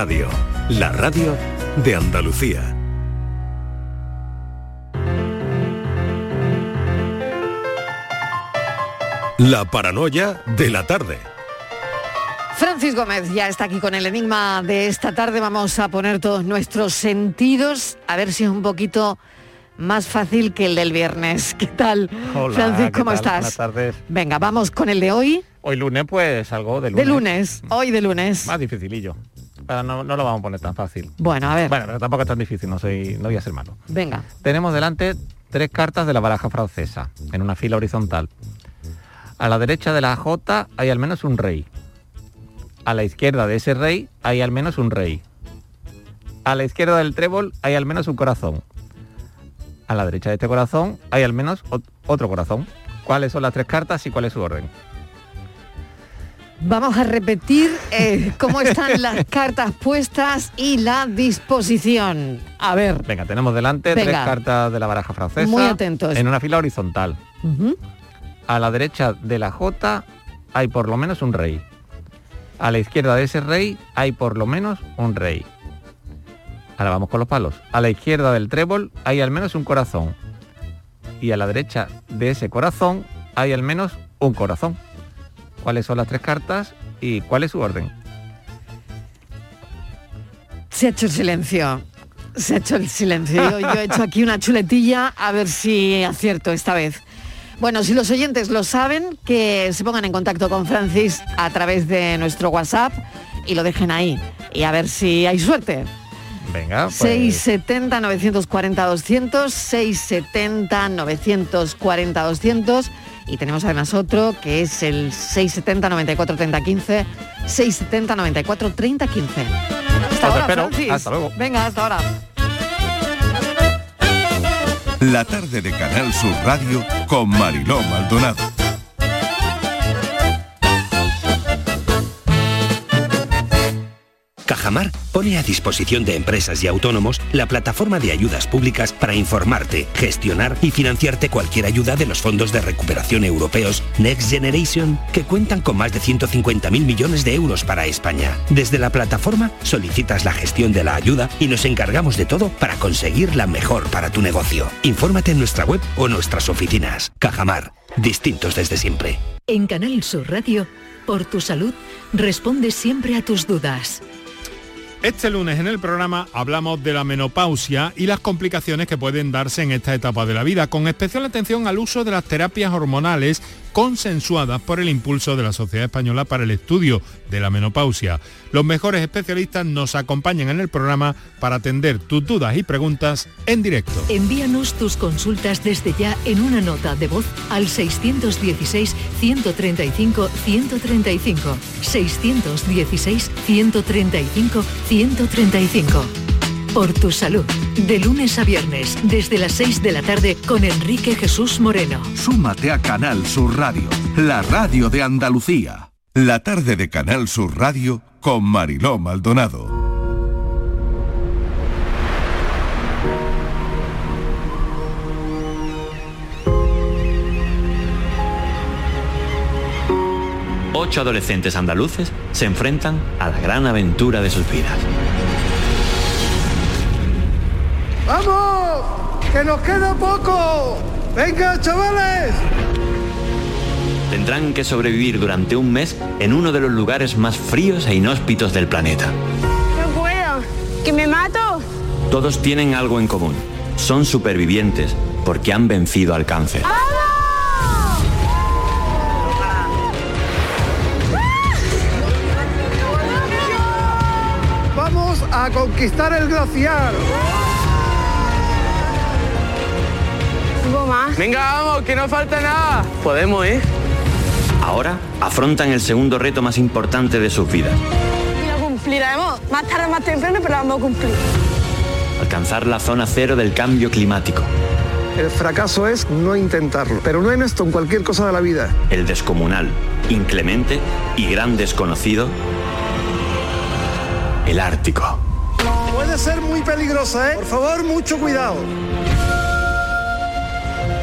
Radio, la radio de Andalucía. La paranoia de la tarde. Francis Gómez ya está aquí con el enigma de esta tarde. Vamos a poner todos nuestros sentidos, a ver si es un poquito más fácil que el del viernes. ¿Qué tal? Hola, Francis, ¿qué ¿cómo tal? estás? Buenas tardes. Venga, vamos con el de hoy. Hoy lunes, pues algo de lunes. De lunes, hoy de lunes. Más dificilillo. No, no lo vamos a poner tan fácil. Bueno, a ver, Bueno, pero tampoco es tan difícil, no soy, no voy a ser malo. venga. Tenemos delante tres cartas de la baraja francesa, en una fila horizontal. A la derecha de la J hay al menos un rey. A la izquierda de ese rey hay al menos un rey. A la izquierda del trébol hay al menos un corazón. A la derecha de este corazón hay al menos ot- otro corazón. ¿Cuáles son las tres cartas y cuál es su orden? Vamos a repetir eh, cómo están las cartas puestas y la disposición. A ver. Venga, tenemos delante tres cartas de la baraja francesa. Muy atentos. En una fila horizontal. A la derecha de la J hay por lo menos un rey. A la izquierda de ese rey hay por lo menos un rey. Ahora vamos con los palos. A la izquierda del trébol hay al menos un corazón. Y a la derecha de ese corazón hay al menos un corazón. ¿Cuáles son las tres cartas y cuál es su orden? Se ha hecho el silencio. Se ha hecho el silencio. Yo, yo he hecho aquí una chuletilla a ver si acierto esta vez. Bueno, si los oyentes lo saben, que se pongan en contacto con Francis a través de nuestro WhatsApp y lo dejen ahí. Y a ver si hay suerte. Venga, pues, 670 940 200 670 940 200 y tenemos además otro que es el 670 94 30 15 670 94 30 15 hasta Os ahora espero. Francis Hasta luego. venga hasta ahora La tarde de Canal Sur Radio con Mariló Maldonado. Cajamar pone a disposición de empresas y autónomos la plataforma de ayudas públicas para informarte, gestionar y financiarte cualquier ayuda de los fondos de recuperación europeos Next Generation, que cuentan con más de 150.000 millones de euros para España. Desde la plataforma solicitas la gestión de la ayuda y nos encargamos de todo para conseguir la mejor para tu negocio. Infórmate en nuestra web o nuestras oficinas. Cajamar, distintos desde siempre. En Canal Sur Radio, por tu salud, responde siempre a tus dudas. Este lunes en el programa hablamos de la menopausia y las complicaciones que pueden darse en esta etapa de la vida, con especial atención al uso de las terapias hormonales consensuadas por el impulso de la Sociedad Española para el Estudio de la Menopausia. Los mejores especialistas nos acompañan en el programa para atender tus dudas y preguntas en directo. Envíanos tus consultas desde ya en una nota de voz al 616-135-135. 616-135-135. Por tu salud, de lunes a viernes, desde las 6 de la tarde con Enrique Jesús Moreno. Súmate a Canal Sur Radio, la radio de Andalucía. La tarde de Canal Sur Radio con Mariló Maldonado. Ocho adolescentes andaluces se enfrentan a la gran aventura de sus vidas. ¡Vamos! ¡Que nos queda poco! ¡Venga, chavales! Tendrán que sobrevivir durante un mes en uno de los lugares más fríos e inhóspitos del planeta. No puedo, que me mato. Todos tienen algo en común. Son supervivientes porque han vencido al cáncer. ¡Vamos a conquistar el glaciar! Más. Venga, vamos, que no falta nada. Podemos, ¿eh? Ahora afrontan el segundo reto más importante de sus vidas. Y lo cumpliremos. Más tarde, más temprano, pero lo vamos a cumplir. Alcanzar la zona cero del cambio climático. El fracaso es no intentarlo, pero no en esto, en cualquier cosa de la vida. El descomunal, inclemente y gran desconocido. El Ártico. Puede ser muy peligrosa, ¿eh? Por favor, mucho cuidado.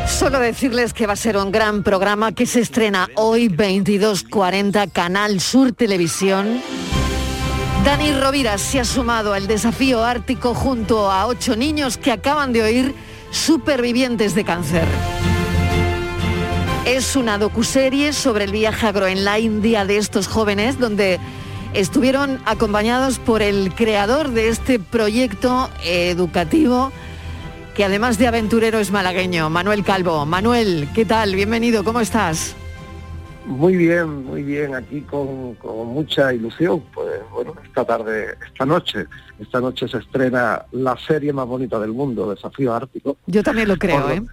Solo decirles que va a ser un gran programa que se estrena hoy 22.40 Canal Sur Televisión. Dani Rovira se ha sumado al desafío ártico junto a ocho niños que acaban de oír supervivientes de cáncer. Es una docuserie sobre el viaje a Groenlandia de estos jóvenes donde estuvieron acompañados por el creador de este proyecto educativo que además de aventurero es malagueño, Manuel Calvo. Manuel, ¿qué tal? Bienvenido, ¿cómo estás? Muy bien, muy bien, aquí con, con, mucha ilusión. Pues bueno, esta tarde, esta noche, esta noche se estrena la serie más bonita del mundo, Desafío Ártico. Yo también lo creo, ¿eh?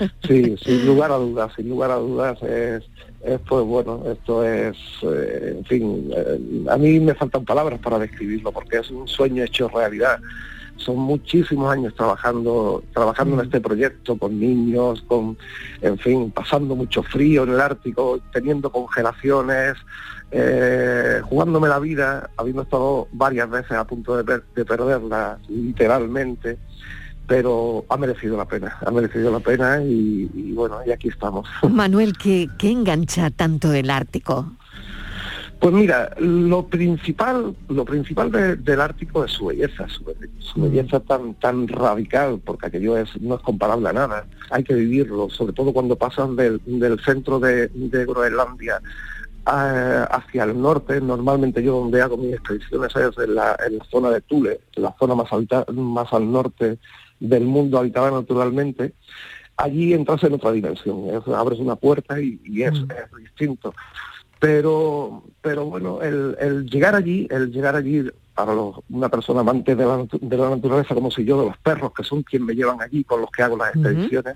Sí, sin lugar a dudas, sin lugar a dudas es, es pues bueno, esto es, eh, en fin, eh, a mí me faltan palabras para describirlo porque es un sueño hecho realidad son muchísimos años trabajando trabajando en este proyecto con niños con en fin pasando mucho frío en el Ártico teniendo congelaciones eh, jugándome la vida habiendo estado varias veces a punto de, de perderla literalmente pero ha merecido la pena, ha merecido la pena y, y bueno, y aquí estamos. Manuel, ¿qué, qué engancha tanto el Ártico? Pues mira, lo principal, lo principal del Ártico es su belleza, su, belleza tan tan radical, porque aquello es, no es comparable a nada. Hay que vivirlo, sobre todo cuando pasan del, centro de, Groenlandia hacia el norte. Normalmente yo donde hago mis expediciones es en la, zona de Tule, la zona más, alta, más al norte del mundo habitada naturalmente. Allí entras en otra dimensión, abres una puerta y, es, es distinto pero pero bueno el, llegar allí el llegar allí para una persona amante de la, de la, naturaleza como si yo de los perros que son quien me llevan allí con los que hago las expediciones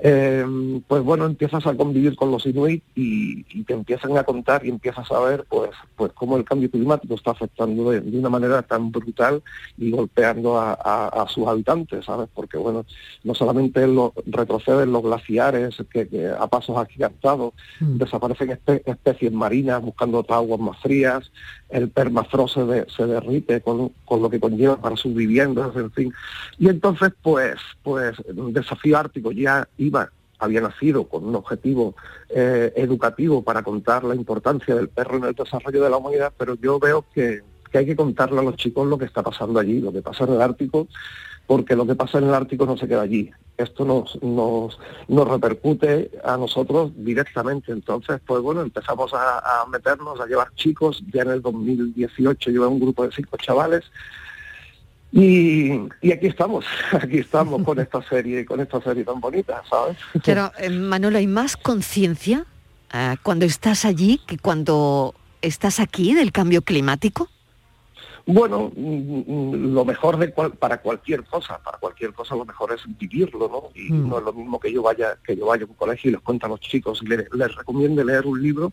Em, pues bueno, empiezas a convivir con los inuit y, te empiezan a contar y empiezas a ver pues, pues cómo el cambio climático está afectando de, una manera tan brutal y golpeando a, sus habitantes, ¿sabes? Porque bueno, no solamente lo, retroceden los glaciares que, a pasos agigantados, mm. desaparecen especies marinas buscando otras aguas más frías, el permafrost se, se derrite con, con, lo que conlleva para sus viviendas, en fin. Y entonces pues, pues desafío ártico ya había nacido con un objetivo eh, educativo para contar la importancia del perro en el desarrollo de la humanidad, pero yo veo que, hay que contarle a los chicos lo que está pasando allí, lo que pasa en el Ártico, porque lo que pasa en el Ártico no se queda allí. Esto nos, nos, nos repercute a nosotros directamente. Entonces, pues bueno, empezamos a, a meternos, a llevar chicos. Ya en el 2018 llevé un grupo de cinco chavales y, aquí estamos, aquí estamos con esta serie, con esta serie tan bonita, ¿sabes? Pero, eh, Manolo, ¿hay más conciencia eh, cuando estás allí que cuando estás aquí del cambio climático? Bueno, mm, mm, lo mejor de para cualquier cosa, para cualquier cosa lo mejor es vivirlo, ¿no? Y mm. no es lo mismo que yo vaya, que yo vaya a un colegio y les cuente a los chicos les, les recomiende leer un libro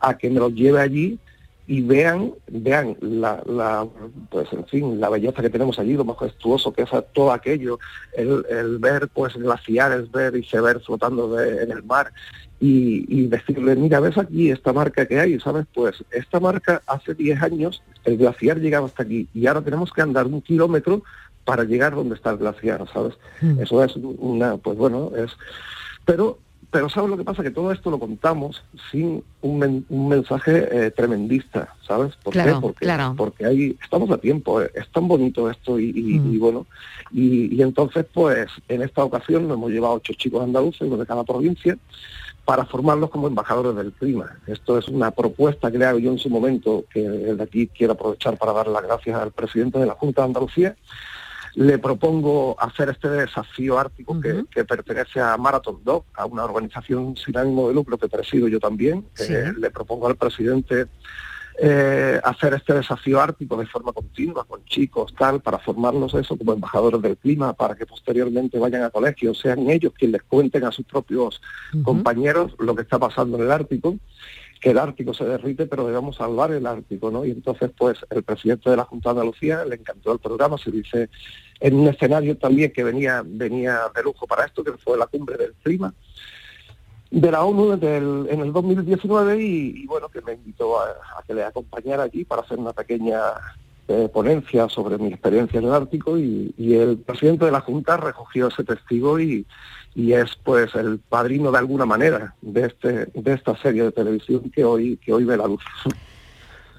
a que me los lleve allí y vean, vean la, la, pues en fin, la belleza que tenemos allí, lo majestuoso que es todo aquello, el, ver pues glaciares, ver y se ver flotando en el mar y, decirle, mira, ves aquí esta marca que hay, ¿sabes? Pues esta marca hace 10 años el glaciar llegaba hasta aquí y ahora tenemos que andar un kilómetro para llegar donde está el glaciar, ¿sabes? Mm. Eso es una, pues bueno, es... Pero pero ¿sabes lo que pasa? Que todo esto lo contamos sin un, mensaje eh, tremendista, ¿sabes? ¿Por qué? Porque, porque ahí estamos a tiempo, eh, es tan bonito esto y, mm. bueno, y, entonces pues en esta ocasión nos hemos llevado ocho chicos andaluces, uno de cada provincia, para formarlos como embajadores del clima. Esto es una propuesta que le hago yo en su momento, que de aquí quiero aprovechar para dar las gracias al presidente de la Junta de Andalucía, le propongo hacer este desafío ártico que, pertenece a Marathon Dog, a una organización sin ánimo de lucro que presido yo también. Eh, le propongo al presidente eh, hacer este desafío ártico de forma continua con chicos, tal, para formarlos eso como embajadores del clima, para que posteriormente vayan a colegios, sean ellos quienes les cuenten a sus propios compañeros lo que está pasando en el Ártico que el Ártico se derrite, pero debemos salvar el Ártico, ¿no? Y entonces, pues, el presidente de la Junta de Andalucía le encantó el programa, se dice en un escenario también que venía, venía de lujo para esto, que fue la cumbre del clima de la ONU en el 2019 y, bueno, que me invitó a, que le acompañara allí para hacer una pequeña eh, ponencia sobre mi experiencia en el Ártico y, el presidente de la Junta recogió ese testigo y, y es pues el padrino de alguna manera de este de esta serie de televisión que hoy que hoy ve la luz.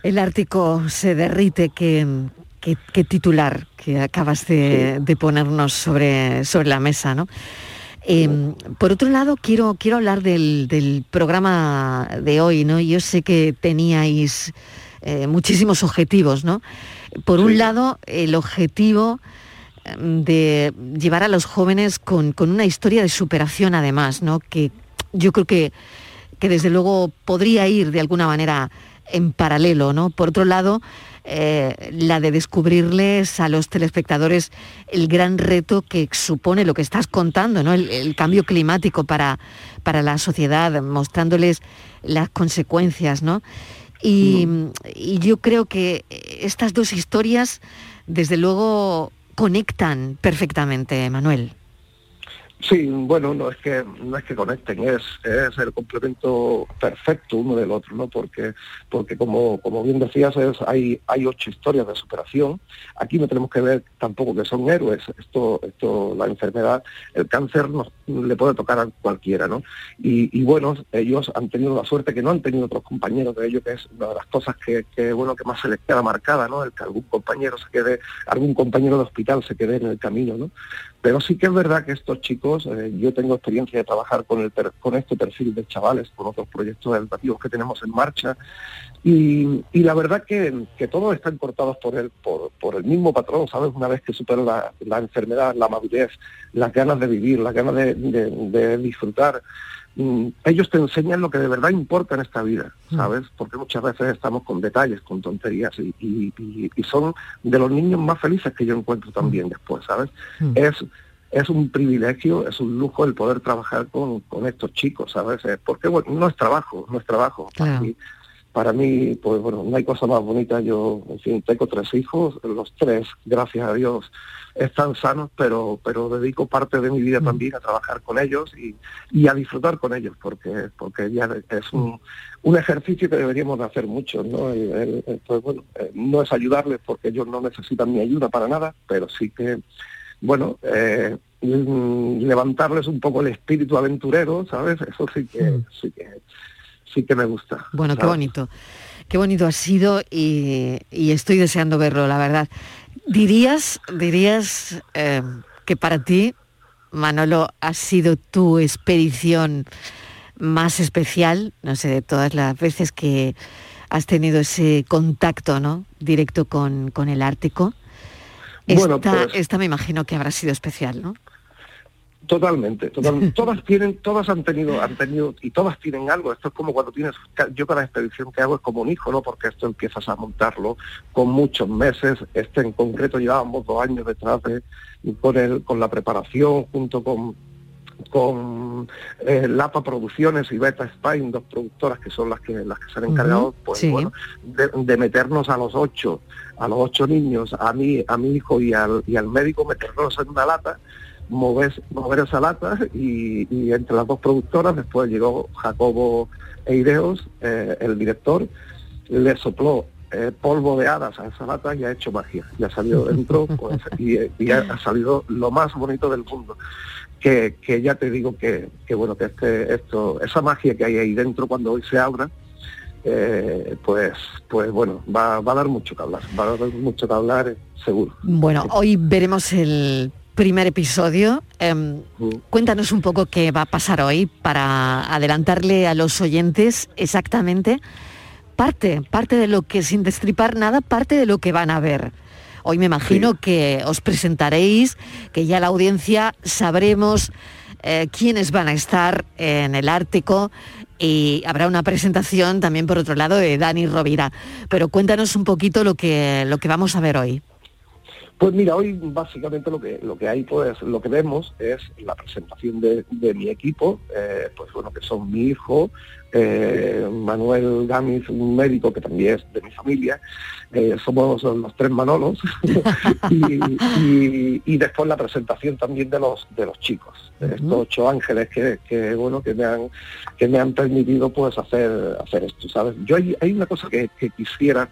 El Ártico se derrite, que, que, titular que acabas de, ponernos sobre, sobre la mesa, ¿no? Em, por otro lado, quiero, quiero hablar del, programa de hoy, ¿no? Yo sé que teníais eh, muchísimos objetivos, ¿no? Por un lado, el objetivo de llevar a los jóvenes con, una historia de superación además, ¿no? Que yo creo que, que desde luego podría ir de alguna manera en paralelo, ¿no? Por otro lado, eh, la de descubrirles a los telespectadores el gran reto que supone lo que estás contando, ¿no? el, cambio climático para, para la sociedad, mostrándoles las consecuencias. ¿no? Y, y yo creo que estas dos historias, desde luego, conectan perfectamente, Manuel. Sí, bueno, no es que no es que conecten, es, es el complemento perfecto uno del otro, ¿no? Porque, porque como, como bien decías, hay, hay ocho historias de superación. Aquí no tenemos que ver tampoco que son héroes. Esto, esto, la enfermedad, el cáncer nos, le puede tocar a cualquiera, ¿no? Y, bueno, ellos han tenido la suerte que no han tenido otros compañeros de ellos, que es una de las cosas que, que, bueno, que más se les queda marcada, ¿no? El que algún compañero se quede, algún compañero de hospital se quede en el camino, ¿no? Pero sí que es verdad que estos chicos, eh, yo tengo experiencia de trabajar con, el, con este perfil de chavales, con otros proyectos educativos que tenemos en marcha, y, la verdad que, que, todos están cortados por el, por, el mismo patrón, ¿sabes? Una vez que superan la, enfermedad, la madurez, las ganas de vivir, las ganas de, disfrutar, ellos te enseñan lo que de verdad importa en esta vida, mm. ¿sabes? Porque muchas veces estamos con detalles, con tonterías, y, son de los niños más felices que yo encuentro también mm. después, ¿sabes? Es es un privilegio, es un lujo el poder trabajar con, estos chicos, ¿sabes? Porque bueno, no es trabajo, no es trabajo para mí, pues bueno, no hay cosa más bonita. Yo, en fin, tengo tres hijos, los tres, gracias a Dios, están sanos, pero, pero dedico parte de mi vida mm. también a trabajar con ellos y, a disfrutar con ellos, porque, porque ya es un, ejercicio que deberíamos de hacer mucho, ¿no? pues bueno, eh, no es ayudarles porque ellos no necesitan mi ayuda para nada, pero sí que, bueno, eh, levantarles un poco el espíritu aventurero, ¿sabes? Eso sí que, mm. sí que sí que me gusta. Bueno, qué bonito. Qué bonito ha sido y, estoy deseando verlo, la verdad. ¿Dirías, dirías eh, que para ti, Manolo, ha sido tu expedición más especial, no sé, de todas las veces que has tenido ese contacto ¿no? directo con, con el Ártico? Bueno, pues esta me imagino que habrá sido especial, ¿no? Totalmente, totalmente. todas tienen, todas han tenido, han tenido, y todas tienen algo. Esto es como cuando tienes, yo cada expedición que hago es como un hijo, ¿no? Porque esto empiezas a montarlo con muchos meses. Este en concreto llevábamos dos años detrás de, con el, con la preparación, junto con con eh, Lapa Producciones y Beta Spine, dos productoras que son las que las que se han encargado, pues bueno, de, meternos a los ocho, a los ocho niños, a mí, a mi hijo y al, y al médico, meternos en una lata mover, mover esa lata y, entre las dos productoras después llegó Jacobo Eireos, eh, el director, le sopló eh, polvo de hadas a esa lata y ha hecho magia. Y ha salido dentro pues, y, ha, salido lo más bonito del mundo. Que, ya te digo que, bueno, que este, esto, esa magia que hay ahí dentro cuando hoy se abra, eh, pues, pues bueno, va, va, a dar mucho que hablar, va a dar mucho que hablar, seguro. Bueno, hoy veremos el primer episodio. Em, cuéntanos un poco qué va a pasar hoy para adelantarle a los oyentes exactamente parte, parte de lo que, sin destripar nada, parte de lo que van a ver. Hoy me imagino que os presentaréis, que ya la audiencia sabremos eh, quiénes van a estar en el Ártico y habrá una presentación también por otro lado de Dani Rovira. Pero cuéntanos un poquito lo que, lo que vamos a ver hoy. Pues mira, hoy básicamente lo que lo que hay, pues lo que vemos es la presentación de, mi equipo, eh, pues bueno, que son mi hijo, eh, Manuel Gamis, un médico que también es de mi familia, eh, somos los tres Manolos, y, después la presentación también de los de los chicos, de estos ocho ángeles que, bueno que me han que me han permitido pues hacer hacer esto, ¿sabes? Yo hay, hay una cosa que, que quisiera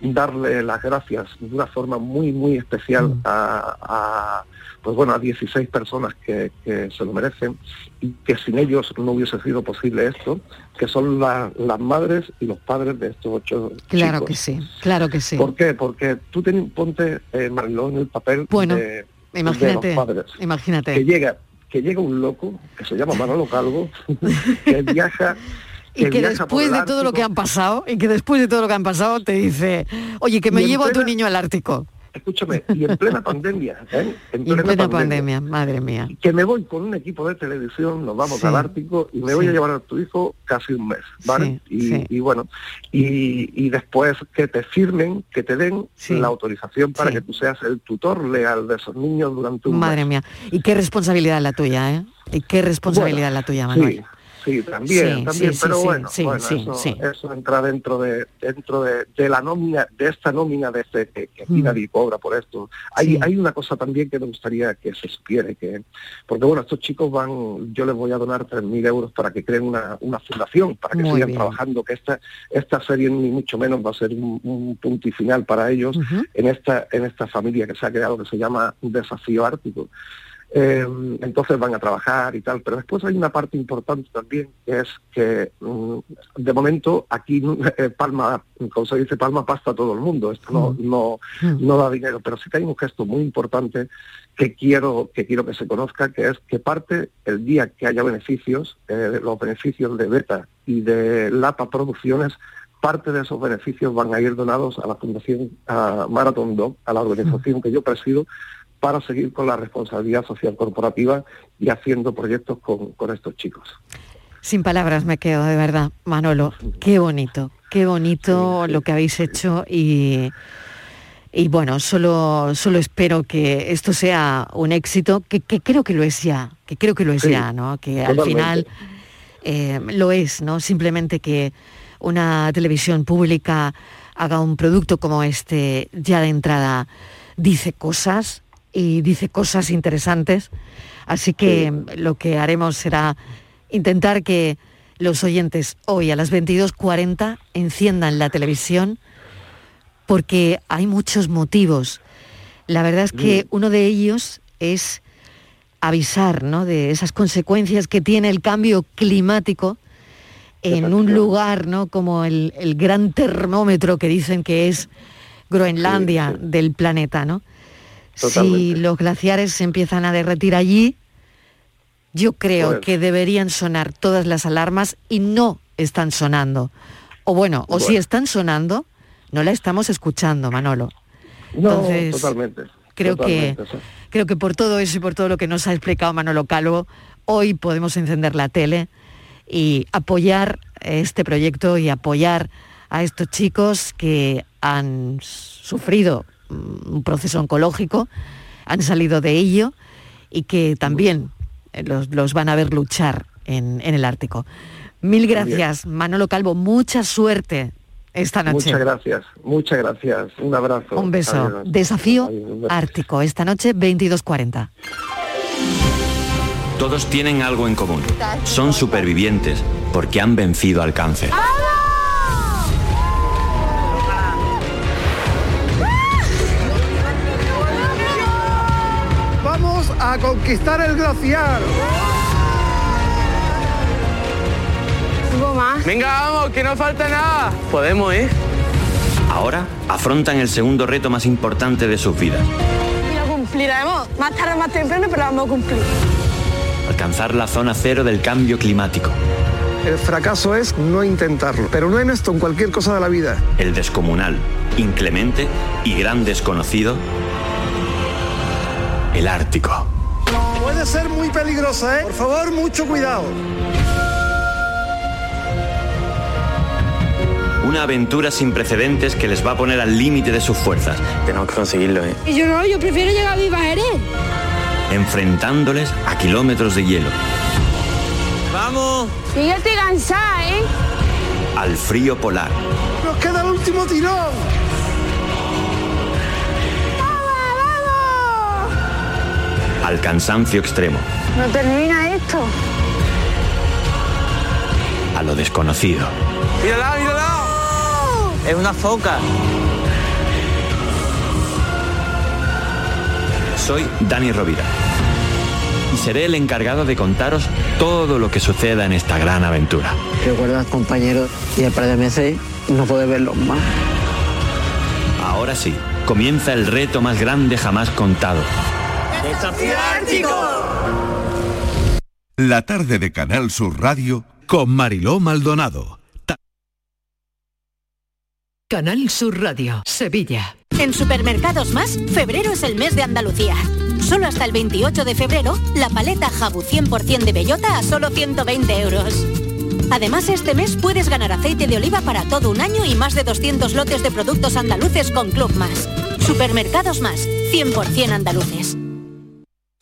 darle las gracias de una forma muy, muy especial a, a, pues bueno, a 16 personas que, que se lo merecen y que sin ellos no hubiese sido posible esto, que son la- las madres y los padres de estos ocho Claro chicos. que sí, claro que sí. ¿Por qué? Porque tú ten- ponte, eh, Mariló, en el papel Bueno, de, de Imagínate, los padres. imagínate. Que llega, que llega un loco, que se llama Manolo Calvo, que viaja... y que después de todo lo que han pasado, y que después de todo lo que han pasado te dice, oye, que me llevo a tu niño al Ártico. Escúchame, y en plena pandemia, ¿eh? En Y en plena pandemia, madre mía. que me voy con un equipo de televisión, nos vamos Sí. al Ártico y me voy Sí. a llevar a tu hijo casi un mes, ¿vale? Sí, y, bueno, y, y después que te firmen, que te den la autorización para que tú seas el tutor legal de esos niños durante un Madre mes. mía. Y qué responsabilidad la tuya, ¿eh? Y qué responsabilidad la tuya, Manuel. Sí, también, Sí, también, sí, pero sí, bueno, bueno, eso, eso entra dentro de dentro de, de la nómina, de esta nómina de este que, que Mm. nadie cobra por esto. Hay, hay una cosa también que me gustaría que se supiera, que porque bueno, estos chicos van, yo les voy a donar 3.000 euros para que creen una, una fundación, para que Muy sigan bien. trabajando, que esta, esta serie ni mucho menos va a ser un, un punto y final para ellos en esta, en esta familia que se ha creado que se llama Desafío Ártico. Eh, entonces van a trabajar y tal, pero después hay una parte importante también, que es que mm, de momento aquí eh, Palma, como se dice, Palma pasta a todo el mundo, esto no, no, Mm. no da dinero, pero sí que hay un gesto muy importante que quiero que quiero que se conozca, que es que parte el día que haya beneficios, eh, los beneficios de Beta y de Lapa Producciones, parte de esos beneficios van a ir donados a la Fundación a Marathon Dog, a la organización que yo presido, para seguir con la responsabilidad social corporativa y haciendo proyectos con, con estos chicos. Sin palabras me quedo, de verdad, Manolo. Qué bonito, qué bonito lo que habéis hecho y, y bueno, solo, solo espero que esto sea un éxito, que, que creo que lo es ya, que creo que lo es Sí, ya, ¿no? Que al final eh, lo es, ¿no? Simplemente que una televisión pública haga un producto como este ya de entrada dice cosas y dice cosas interesantes. Así que lo que haremos será intentar que los oyentes hoy a las 22.40 enciendan la televisión porque hay muchos motivos. La verdad es que uno de ellos es avisar ¿no? de esas consecuencias que tiene el cambio climático en un lugar ¿no? como el, el gran termómetro que dicen que es Groenlandia del planeta. ¿no? Si los glaciares se empiezan a derretir allí, yo creo que deberían sonar todas las alarmas y no están sonando. O bueno, o si están sonando, no la estamos escuchando, Manolo. No, Entonces, totalmente. creo que sí. creo que por todo eso y por todo lo que nos ha explicado Manolo Calvo, hoy podemos encender la tele y apoyar este proyecto y apoyar a estos chicos que han sufrido un proceso oncológico, han salido de ello y que también eh, los, los van a ver luchar en, en el Ártico. Mil gracias, Manolo Calvo, mucha suerte esta noche. Muchas gracias, muchas gracias. Un abrazo. Un beso. Adiós. Desafío Adiós, un beso. Ártico, esta noche 22.40. Todos tienen algo en común. Son supervivientes porque han vencido al cáncer. Vamos a conquistar el glaciar. más. Venga, vamos, que no falta nada. Podemos, ¿eh? Ahora afrontan el segundo reto más importante de sus vidas. Y lo cumpliremos. Más tarde o más temprano, pero lo vamos a cumplir. Alcanzar la zona cero del cambio climático. El fracaso es no intentarlo, pero no en esto, en cualquier cosa de la vida. El descomunal, inclemente y gran desconocido. El Ártico. Puede ser muy peligrosa, ¿eh? Por favor, mucho cuidado. Una aventura sin precedentes que les va a poner al límite de sus fuerzas. Tenemos que conseguirlo, ¿eh? Y yo no, yo prefiero llegar viva a Jerez. Enfrentándoles a kilómetros de hielo, ¡Vamos! Y yo estoy cansada, ¿eh? al frío polar, Nos queda el último tirón. al cansancio extremo. No termina esto. A lo desconocido. ¡Mírala, mírala! Es una foca. Soy Dani Rovira y seré el encargado de contaros todo lo que suceda en esta gran aventura. Recuerda, compañeros, y el par no puede verlos más. Ahora sí, comienza el reto más grande jamás contado. ¡Desafío La tarde de Canal Sur Radio con Mariló Maldonado. Canal Sur Radio, Sevilla. En Supermercados Más, febrero es el mes de Andalucía. Solo hasta el 28 de febrero, la paleta Jabu 100% de bellota a solo 120 euros. Además, este mes puedes ganar aceite de oliva para todo un año y más de 200 lotes de productos andaluces con Club Más. Supermercados Más, 100% andaluces.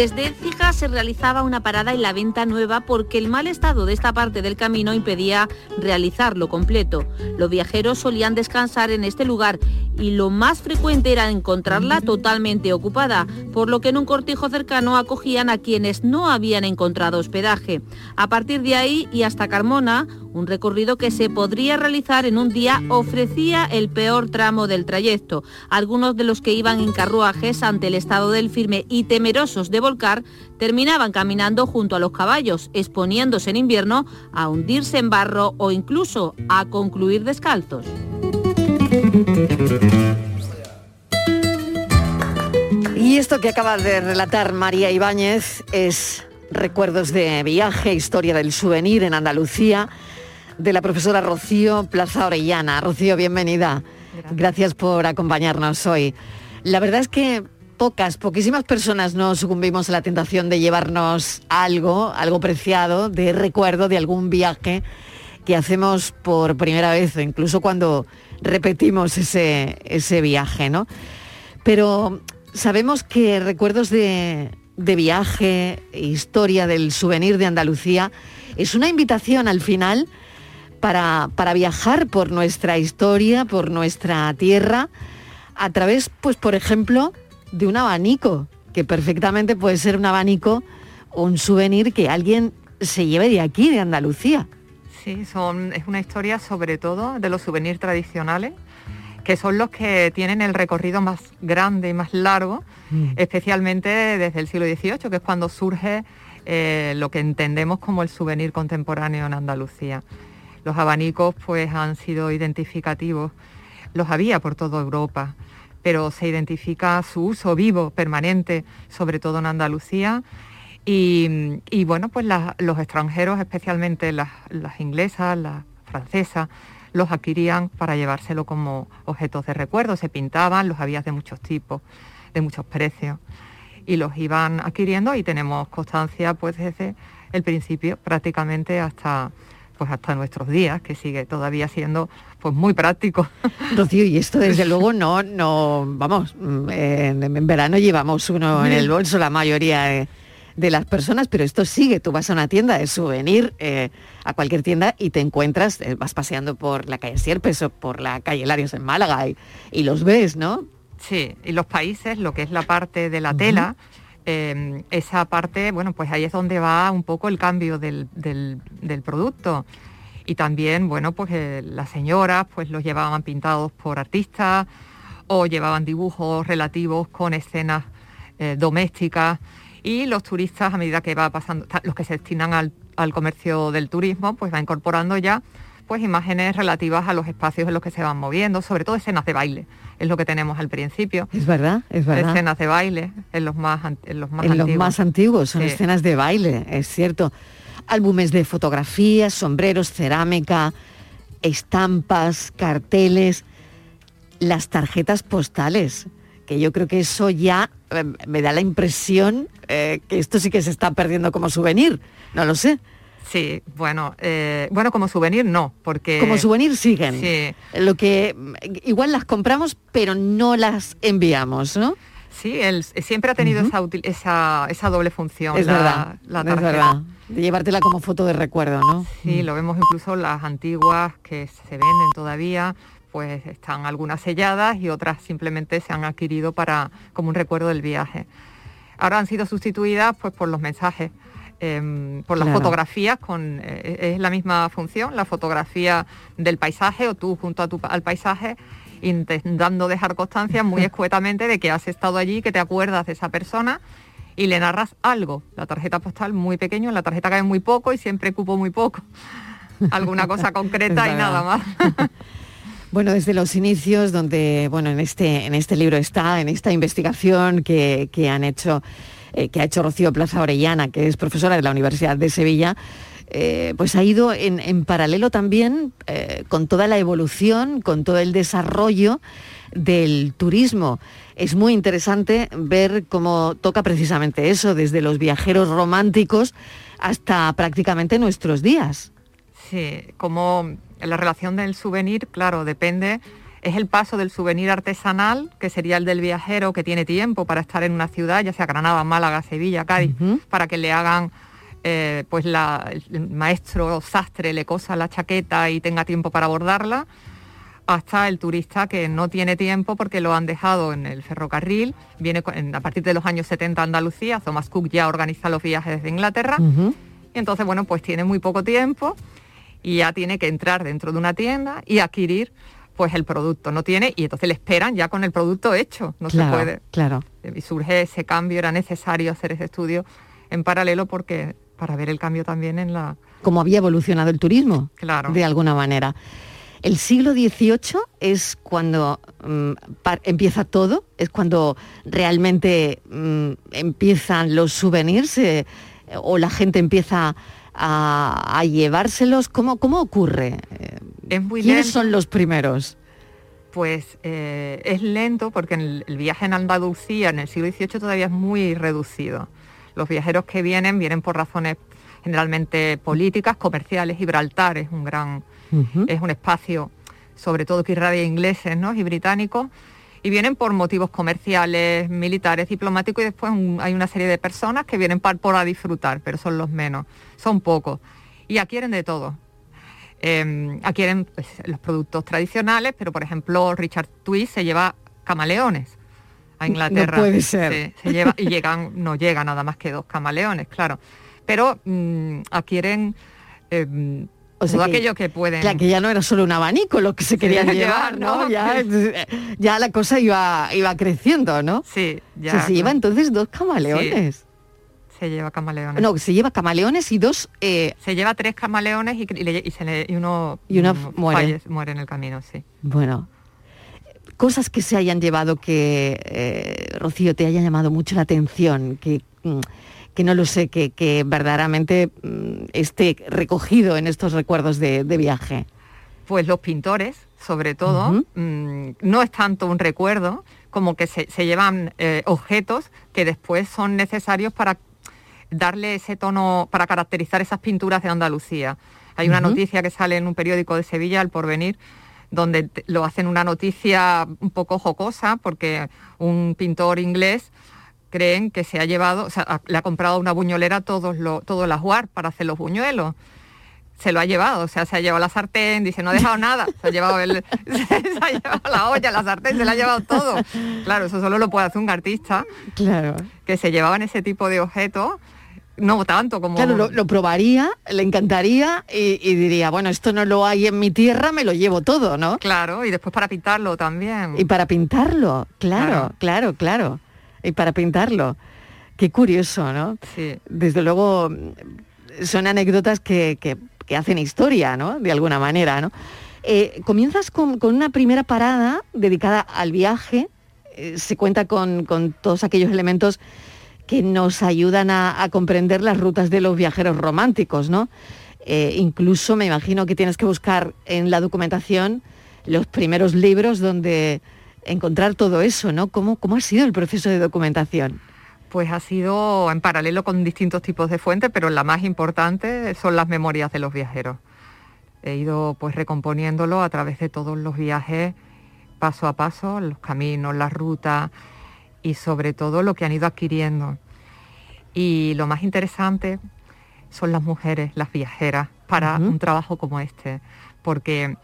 Desde Écija se realizaba una parada en la venta nueva porque el mal estado de esta parte del camino impedía realizarlo completo. Los viajeros solían descansar en este lugar y lo más frecuente era encontrarla totalmente ocupada, por lo que en un cortijo cercano acogían a quienes no habían encontrado hospedaje. A partir de ahí y hasta Carmona, un recorrido que se podría realizar en un día ofrecía el peor tramo del trayecto. Algunos de los que iban en carruajes ante el estado del firme y temerosos de volcar terminaban caminando junto a los caballos, exponiéndose en invierno a hundirse en barro o incluso a concluir descalzos. Y esto que acaba de relatar María Ibáñez es recuerdos de viaje, historia del souvenir en Andalucía, de la profesora Rocío Plaza Orellana. Rocío, bienvenida. Gracias. por acompañarnos hoy. La verdad es que pocas, poquísimas personas no sucumbimos a la tentación de llevarnos algo, algo preciado, de recuerdo de algún viaje que hacemos por primera vez, incluso cuando repetimos ese, ese viaje, ¿no? Pero sabemos que recuerdos de, de viaje, historia del souvenir de Andalucía, es una invitación al final para, para viajar por nuestra historia, por nuestra tierra, a través, pues por ejemplo, de un abanico, que perfectamente puede ser un abanico o un souvenir que alguien se lleve de aquí, de Andalucía. Sí, son, es una historia sobre todo de los souvenirs tradicionales, que son los que tienen el recorrido más grande y más largo, mm. especialmente desde el siglo XVIII, que es cuando surge eh, lo que entendemos como el souvenir contemporáneo en Andalucía. Los abanicos pues han sido identificativos, los había por toda Europa, pero se identifica su uso vivo, permanente, sobre todo en Andalucía. Y, bueno, pues los extranjeros, especialmente las, inglesas, las francesas, los adquirían para llevárselo como objetos de recuerdo, se pintaban, los había de muchos tipos, de muchos precios, y los iban adquiriendo y tenemos constancia pues desde el principio prácticamente hasta pues hasta nuestros días, que sigue todavía siendo pues muy práctico. Rocío, y esto desde luego no, no, vamos, en, verano llevamos uno en el bolso la mayoría de, las personas, pero esto sigue, tú vas a una tienda de souvenir, eh, a cualquier tienda y te encuentras, eh, vas paseando por la calle Sierpes o por la calle Larios en Málaga y, los ves, ¿no? Sí, y los países, lo que es la parte de la tela, Em, esa parte, bueno, pues ahí es donde va un poco el cambio del, producto. Y también, bueno, pues eh, las señoras pues los llevaban pintados por artistas o llevaban dibujos relativos con escenas eh, domésticas y los turistas a medida que va pasando, los que se destinan al, comercio del turismo, pues va incorporando ya pues imágenes relativas a los espacios en los que se van moviendo, sobre todo escenas de baile, es lo que tenemos al principio. Es verdad, es verdad. Escenas de baile en los más, en los más en antiguos. los más antiguos son Sí. escenas de baile, es cierto. Álbumes de fotografías, sombreros, cerámica, estampas, carteles, las tarjetas postales, que yo creo que eso ya eh, me da la impresión eh, que esto sí que se está perdiendo como souvenir, no lo sé. Sí, bueno, eh, bueno, como souvenir no, porque... Como souvenir siguen. Sí. Lo que igual las compramos, pero no las enviamos, ¿no? Sí, él siempre ha tenido esa, util- esa, esa doble función. Es la- verdad, la es verdad. De llevártela como foto de recuerdo, ¿no? Sí, lo vemos incluso las antiguas que se venden todavía, pues están algunas selladas y otras simplemente se han adquirido para como un recuerdo del viaje. Ahora han sido sustituidas pues por los mensajes, em, por las Claro. fotografías con eh, es la misma función, la fotografía del paisaje o tú junto a tu, al paisaje intentando dejar constancia muy escuetamente de que has estado allí, que te acuerdas de esa persona y le narras algo. La tarjeta postal muy pequeño, en la tarjeta cae muy poco y siempre cupo muy poco. Alguna cosa concreta y nada más. Bueno, desde los inicios, donde, bueno, en este, en este libro está, en esta investigación que, que han hecho, eh, que ha hecho Rocío Plaza Orellana, que es profesora de la Universidad de Sevilla, eh, pues ha ido en, en paralelo también eh, con toda la evolución, con todo el desarrollo del turismo. Es muy interesante ver cómo toca precisamente eso, desde los viajeros románticos hasta prácticamente nuestros días. Sí, como la relación del souvenir, claro, depende, es el paso del souvenir artesanal, que sería el del viajero que tiene tiempo para estar en una ciudad, ya sea Granada, Málaga, Sevilla, Cádiz, para que le hagan, eh, pues la- el maestro sastre le cosa la chaqueta y tenga tiempo para bordarla, hasta el turista que no tiene tiempo porque lo han dejado en el ferrocarril, viene en- a partir de los años 70 a Andalucía, Thomas Cook ya organiza los viajes desde Inglaterra, y entonces, bueno, pues tiene muy poco tiempo y ya tiene que entrar dentro de una tienda y adquirir pues el producto. No tiene, y entonces le esperan ya con el producto hecho. No Claro, se puede. Claro. Y surge ese cambio, era necesario hacer ese estudio en paralelo porque para ver el cambio también en la. Cómo había evolucionado el turismo, Claro. de alguna manera. El siglo XVIII es cuando mm, empieza todo, es cuando realmente mm, empiezan los souvenirs eh, o la gente empieza a, a llevárselos. ¿Cómo, cómo ocurre? Eh, Es muy ¿Quiénes lento. son los primeros? Pues eh, es lento porque en el, el viaje en Andalucía en el siglo XVIII todavía es muy reducido. Los viajeros que vienen vienen por razones generalmente políticas, comerciales. Gibraltar es un gran, es un espacio, sobre todo que irradia ingleses ¿no? y británicos, y vienen por motivos comerciales, militares, diplomáticos, y después un- hay una serie de personas que vienen par- por a disfrutar, pero son los menos, son pocos. Y adquieren de todo. Eh, adquieren pues, los productos tradicionales, pero por ejemplo Richard Twist se lleva camaleones a No Inglaterra. puede ser. Se lleva, y llegan, no llega nada más que dos camaleones, claro. Pero mm, adquieren eh, O sea que- aquello que pueden. Claro, que ya no era solo un abanico lo que se querían llevar, ¿no? ¿no? Ya, ya la cosa iba, iba creciendo, ¿no? Sí, O ya. sea, se lleva entonces dos camaleones. Se lleva camaleones. No, se lleva camaleones y dos... eh, Se lleva tres camaleones y, y le- y se le- y uno, Y uno mm, muere. falle- muere en el camino, sí. Bueno, cosas que se hayan llevado que, eh, Rocío, te haya llamado mucho la atención, que, mm, que no lo sé, que, que verdaderamente mm, esté recogido en estos recuerdos de, de viaje. Pues los pintores, sobre todo, mm, no es tanto un recuerdo como que se, se llevan eh, objetos que después son necesarios para darle ese tono, para caracterizar esas pinturas de Andalucía. Hay una noticia que sale en un periódico de Sevilla, El Porvenir, donde lo hacen una noticia un poco jocosa, porque un pintor inglés creen que se ha llevado, o sea, ha- le ha comprado una buñolera todos lo, todo el ajuar para hacer los buñuelos. Se lo ha llevado, o sea, se ha llevado la sartén, dice, no ha dejado nada, se ha llevado, el, se ha llevado la olla, la sartén, se la ha llevado todo. Claro, eso solo lo puede hacer un artista Claro. que se llevaban ese tipo de objetos, no tanto como... Claro, lo, lo probaría, le encantaría y, y diría, bueno, esto no lo hay en mi tierra, me lo llevo todo, ¿no? Claro, y después para pintarlo también. Y para pintarlo, claro, claro, claro. Y para pintarlo. Qué curioso, ¿no? Sí. Desde luego, son anécdotas que, que- que hacen historia, ¿no? De alguna manera, ¿no? Eh, comienzas con, una primera parada dedicada al viaje, eh, se cuenta con, todos aquellos elementos que nos ayudan a, comprender las rutas de los viajeros románticos, ¿no? Eh, incluso me imagino que tienes que buscar en la documentación los primeros libros donde encontrar todo eso, ¿no? ¿Cómo, cómo ha sido el proceso de documentación? Pues ha sido en paralelo con distintos tipos de fuentes, pero la más importante son las memorias de los viajeros he ido pues recomponiéndolo a través de todos los viajes paso a paso, los caminos, las rutas y sobre todo lo que han ido adquiriendo. Y lo más interesante son las mujeres, las viajeras, para un trabajo como este, porque,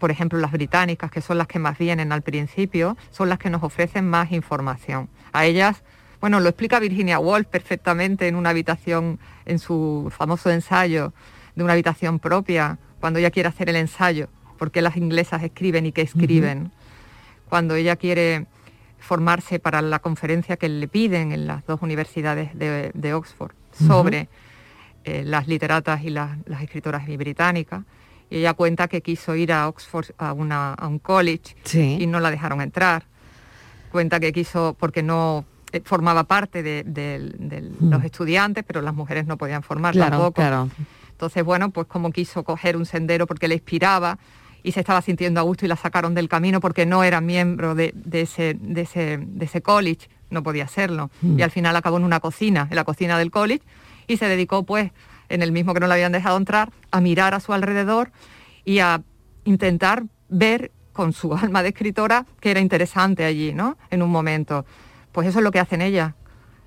por ejemplo, las británicas, que son las que más vienen al principio, son las que nos ofrecen más información. A ellas, bueno, lo explica Virginia Woolf perfectamente en una habitación, en su famoso ensayo de una habitación propia, cuando ella quiere hacer el ensayo, porque las inglesas escriben y qué escriben, cuando ella quiere formarse para la conferencia que le piden en las dos universidades de, Oxford sobre eh, las literatas y las, escritoras británicas. Y ella cuenta que quiso ir a Oxford a, un college y no la dejaron entrar. Cuenta que quiso, porque no eh, formaba parte de, los estudiantes, pero las mujeres no podían formar tampoco. Claro. Entonces, bueno, pues como quiso coger un sendero porque le inspiraba y se estaba sintiendo a gusto y la sacaron del camino porque no era miembro de, ese, de, ese, college, no podía serlo. Mm. Y al final acabó en una cocina, en la cocina del college, y se dedicó pues, en el mismo que no le habían dejado entrar, a mirar a su alrededor y a intentar ver con su alma de escritora que era interesante allí, ¿no? En un momento. Pues eso es lo que hacen ellas.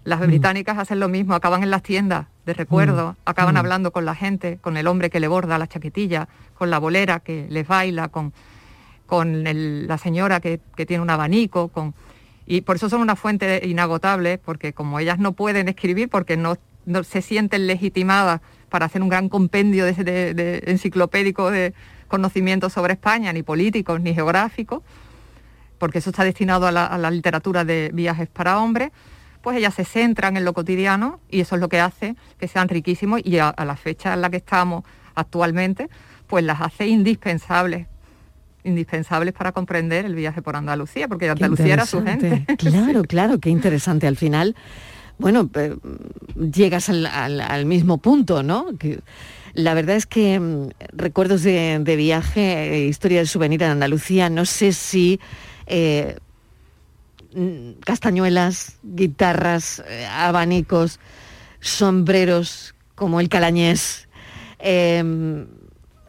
Las mm. británicas hacen lo mismo, acaban en las tiendas de recuerdo, mm. acaban mm. hablando con la gente, con el hombre que le borda la chaquetilla, con la bolera que les baila, con, con la señora que, tiene un abanico, con... y por eso son una fuente inagotable, porque como ellas no pueden escribir, porque no, se sienten legitimadas para hacer un gran compendio de, enciclopédico de conocimientos sobre España, ni políticos ni geográficos, porque eso está destinado a la literatura de viajes para hombres, pues ellas se centran en lo cotidiano y eso es lo que hace que sean riquísimos y a, la fecha en la que estamos actualmente, pues las hace indispensables indispensables para comprender el viaje por Andalucía, porque Andalucía era su gente. Claro, claro, qué interesante. Al final, bueno, llegas al, mismo punto, ¿no? La verdad es que mm, recuerdos de, viaje, eh, historia del souvenir en Andalucía, no sé si eh, Mm, castañuelas, guitarras, eh, abanicos, sombreros como el calañés. Em,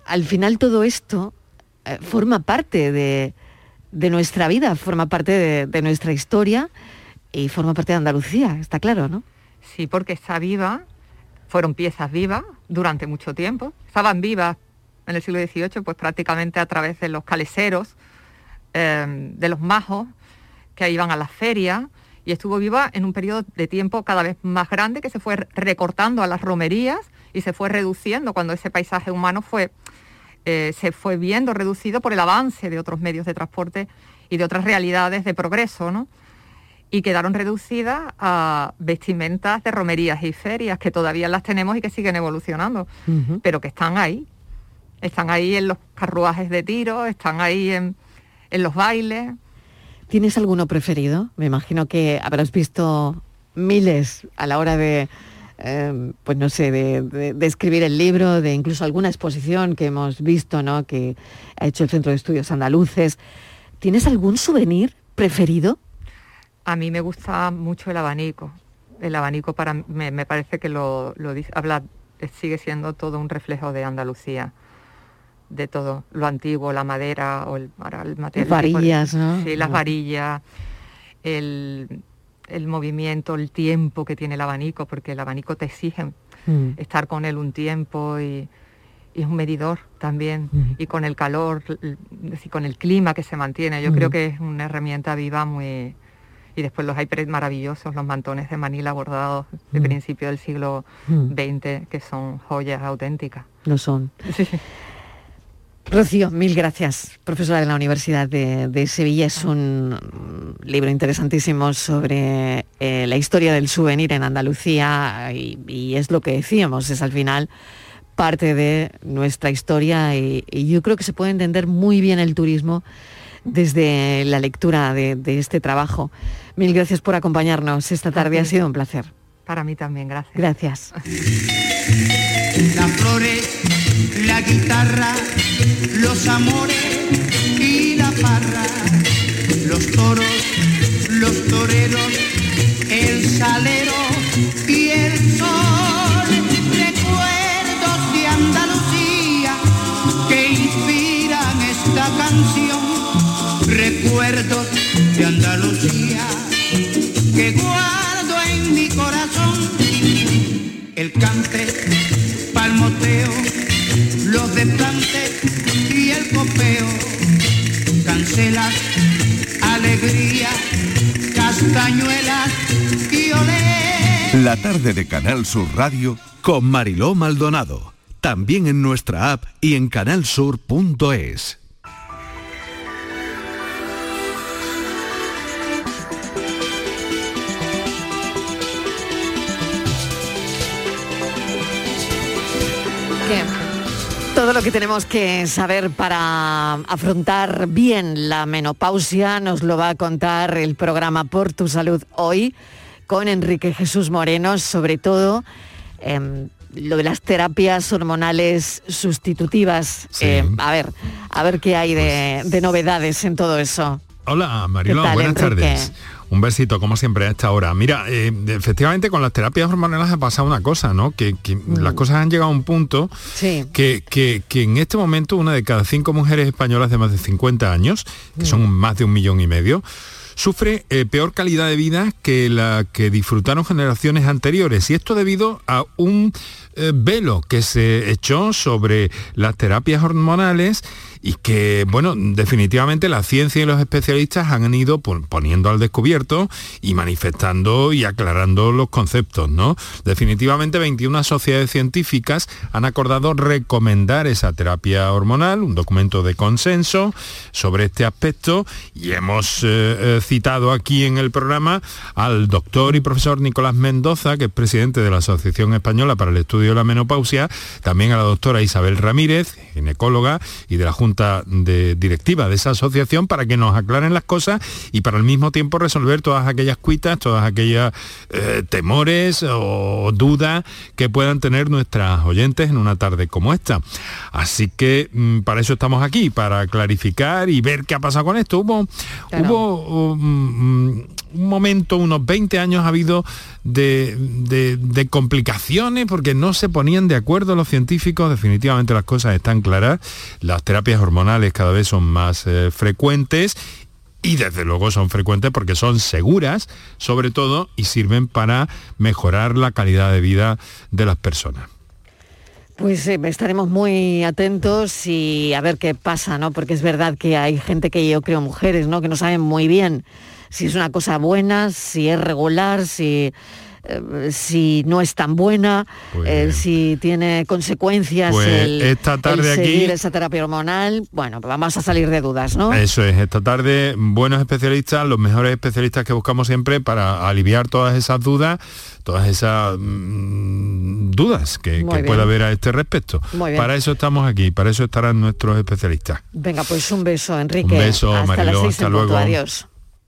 al final todo esto eh, forma parte de, nuestra vida, forma parte de, nuestra historia y forma parte de Andalucía, está claro, ¿no? Sí, porque está viva, fueron piezas vivas durante mucho tiempo, estaban vivas en el siglo XVIII, pues prácticamente a través de los caleseros, em, de los majos, que iban a las ferias y estuvo viva en un periodo de tiempo cada vez más grande que se fue recortando a las romerías y se fue reduciendo cuando ese paisaje humano fue, eh, se fue viendo reducido por el avance de otros medios de transporte y de otras realidades de progreso, ¿no? Y quedaron reducidas a vestimentas de romerías y ferias que todavía las tenemos y que siguen evolucionando, pero que están ahí. Están ahí en los carruajes de tiro, están ahí en, en los bailes, ¿Tienes alguno preferido? Me imagino que habrás visto miles a la hora de, em, pues no sé, de, escribir el libro, de incluso alguna exposición que hemos visto, ¿no? Que ha hecho el Centro de Estudios Andaluces. ¿Tienes algún souvenir preferido? A mí me gusta mucho el abanico. El abanico para me, me parece que lo, lo habla, sigue siendo todo un reflejo de Andalucía de todo, lo antiguo, la madera o el, material. Las varillas, ¿no? Sí, las varillas, el, movimiento, el tiempo que tiene el abanico, porque el abanico te exige mm. estar con él un tiempo y, es un medidor también, mm. y con el calor, y con el clima que se mantiene. Yo creo mm. que es una herramienta viva muy... Y después los iPads maravillosos, los mantones de Manila bordados de principio del siglo XX, que son joyas auténticas. Lo son. Rocío, mil gracias, profesora de la Universidad de, Sevilla. Es un libro interesantísimo sobre eh, la historia del souvenir en Andalucía y, es lo que decíamos, es al final parte de nuestra historia y, y yo creo que se puede entender muy bien el turismo desde la lectura de, de este trabajo. Mil gracias por acompañarnos esta tarde, ha sido un placer. Para mí también, gracias. Gracias. Las flores, la guitarra, los amores y la parra, los toros, los toreros, el salero Recuerdos de Andalucía que guardo en mi corazón. El cante, palmoteo, los desplantes y el copeo. Cancelas, alegría, castañuelas y olé. La tarde de Canal Sur Radio con Mariló Maldonado. También en nuestra app y en canalsur.es. todo lo que tenemos que saber para afrontar bien la menopausia nos lo va a contar el programa Por tu Salud hoy con Enrique Jesús Moreno, sobre todo em, lo de las terapias hormonales sustitutivas. Eh, a ver, a ver qué hay de, de novedades en todo eso. Hola Mariló, ¿Qué tal, buenas Enrique? tardes. Un besito, como siempre, a esta hora. Mira, eh, efectivamente con las terapias hormonales ha pasado una cosa, ¿no? Que, que las cosas han llegado a un punto Sí. que, que- que en este momento una de cada cinco mujeres españolas de más de 50 años, que son más de un millón y medio, sufre eh, peor calidad de vida que la que disfrutaron generaciones anteriores. Y esto debido a un eh, velo que se echó sobre las terapias hormonales y que, bueno, definitivamente la ciencia y los especialistas han ido pon- poniendo al descubierto y manifestando y aclarando los conceptos, ¿no? Definitivamente 21 sociedades científicas han acordado recomendar esa terapia hormonal, un documento de consenso sobre este aspecto y hemos eh, eh, citado aquí en el programa al doctor y profesor Nicolás Mendoza, que es presidente de la Asociación Española para el Estudio de la Menopausia, también a la doctora Isabel Ramírez, ginecóloga y de la Junta de Directiva de esa asociación, para que nos aclaren las cosas y para al mismo tiempo resolver todas aquellas cuitas, todas aquellas eh, temores o dudas que puedan tener nuestras oyentes en una tarde como esta. Así que mm, para eso estamos aquí, para clarificar y ver qué ha pasado con esto. Hubo, Claro. hubo um, un momento, unos 20 años ha habido de, complicaciones porque no se ponían de acuerdo los científicos, definitivamente las cosas están claras, las terapias hormonales cada vez son más eh, frecuentes y desde luego son frecuentes porque son seguras, sobre todo, y sirven para mejorar la calidad de vida de las personas. Pues eh, estaremos muy atentos y a ver qué pasa, ¿no? Porque es verdad que hay gente que yo creo mujeres, ¿no? Que no saben muy bien si es una cosa buena, si es regular, si eh, si no es tan buena, eh, si tiene consecuencias Pues el, esta tarde el aquí- seguir esa terapia hormonal. Bueno, pues vamos a salir de dudas, ¿no? Eso es, esta tarde buenos especialistas, los mejores especialistas que buscamos siempre para aliviar todas esas dudas, todas esas mm, dudas que, que pueda haber a este respecto. Para eso estamos aquí, para eso estarán nuestros especialistas. Venga, pues un beso, Enrique. Un beso, Hasta las Mariló, seis hasta punto. luego. Adiós.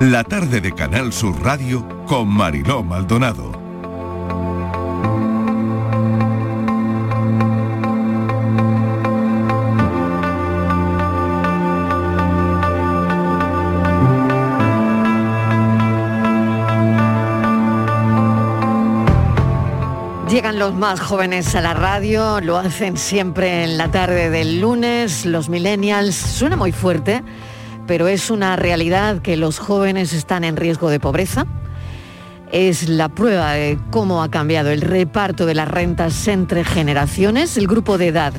La tarde de Canal Sur Radio con Mariló Maldonado. Llegan los más jóvenes a la radio, lo hacen siempre en la tarde del lunes, los millennials, suena muy fuerte, pero es una realidad que los jóvenes están en riesgo de pobreza. es la prueba de cómo ha cambiado el reparto de las rentas entre generaciones. El grupo de edad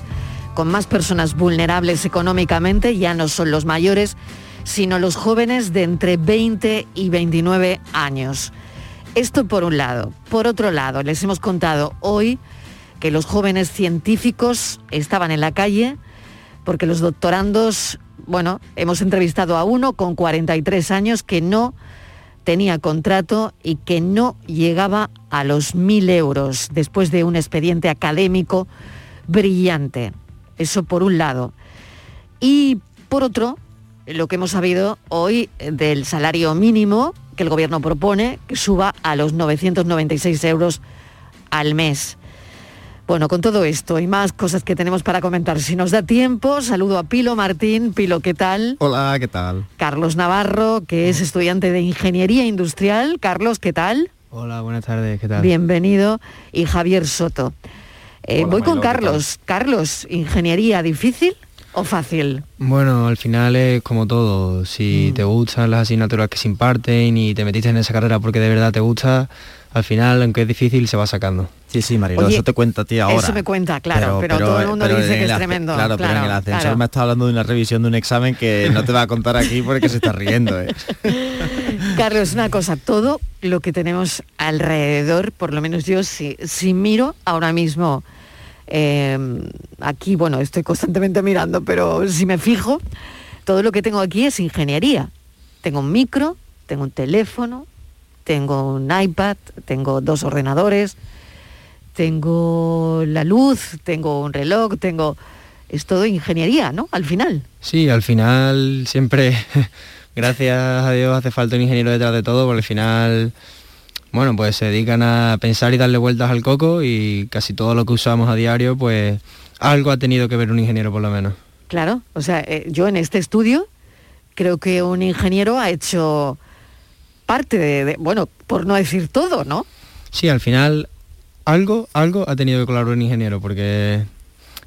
con más personas vulnerables económicamente ya no son los mayores, sino los jóvenes de entre 20 y 29 años. Esto por un lado. Por otro lado, les hemos contado hoy que los jóvenes científicos estaban en la calle porque los doctorandos, bueno, hemos entrevistado a uno con 43 años que no tenía contrato y que no llegaba a los mil euros después de un expediente académico brillante. Eso por un lado. Y por otro, lo que hemos sabido hoy del salario mínimo que el gobierno propone, que suba a los 996 euros al mes. Bueno, con todo esto y más cosas que tenemos para comentar, si nos da tiempo, saludo a Pilo Martín. Pilo, ¿qué tal? Hola, ¿qué tal? Carlos Navarro, que es estudiante de Ingeniería Industrial. Carlos, ¿qué tal? Hola, buenas tardes, ¿qué tal? Bienvenido. Y Javier Soto. Eh, Hola, voy con Mailo, ¿qué Carlos. Carlos, ¿ingeniería difícil o fácil? Bueno, al final es como todo. Mm. Si te gustan las asignaturas que se imparten y te metiste en esa carrera porque de verdad te gusta, al final, aunque es difícil, se va sacando. Sí, sí, Marilo, Oye, eso te cuenta a ti ahora. Eso me cuenta, claro, pero, todo el mundo dice que es tremendo. Claro, pero en el ascensor claro. me está hablando de una revisión de un examen que no te va a contar aquí porque se está riendo. ¿eh? Carlos, una cosa, todo lo que tenemos alrededor, por lo menos yo, si, si miro ahora mismo, eh, aquí, bueno, estoy constantemente mirando, pero si me fijo, todo lo que tengo aquí es ingeniería. Tengo un micro, tengo un teléfono, tengo un iPad, tengo dos ordenadores, tengo la luz, tengo un reloj, tengo... Es todo ingeniería, ¿no? Al final. Sí, al final siempre, gracias a Dios, hace falta un ingeniero detrás de todo, porque al final, bueno, pues se dedican a pensar y darle vueltas al coco y casi todo lo que usamos a diario, pues algo ha tenido que ver un ingeniero por lo menos. Claro, o sea, eh, yo en este estudio creo que un ingeniero ha hecho parte de, de- bueno, por no decir todo, ¿no? Sí, al final algo, algo ha tenido que colaborar un ingeniero, porque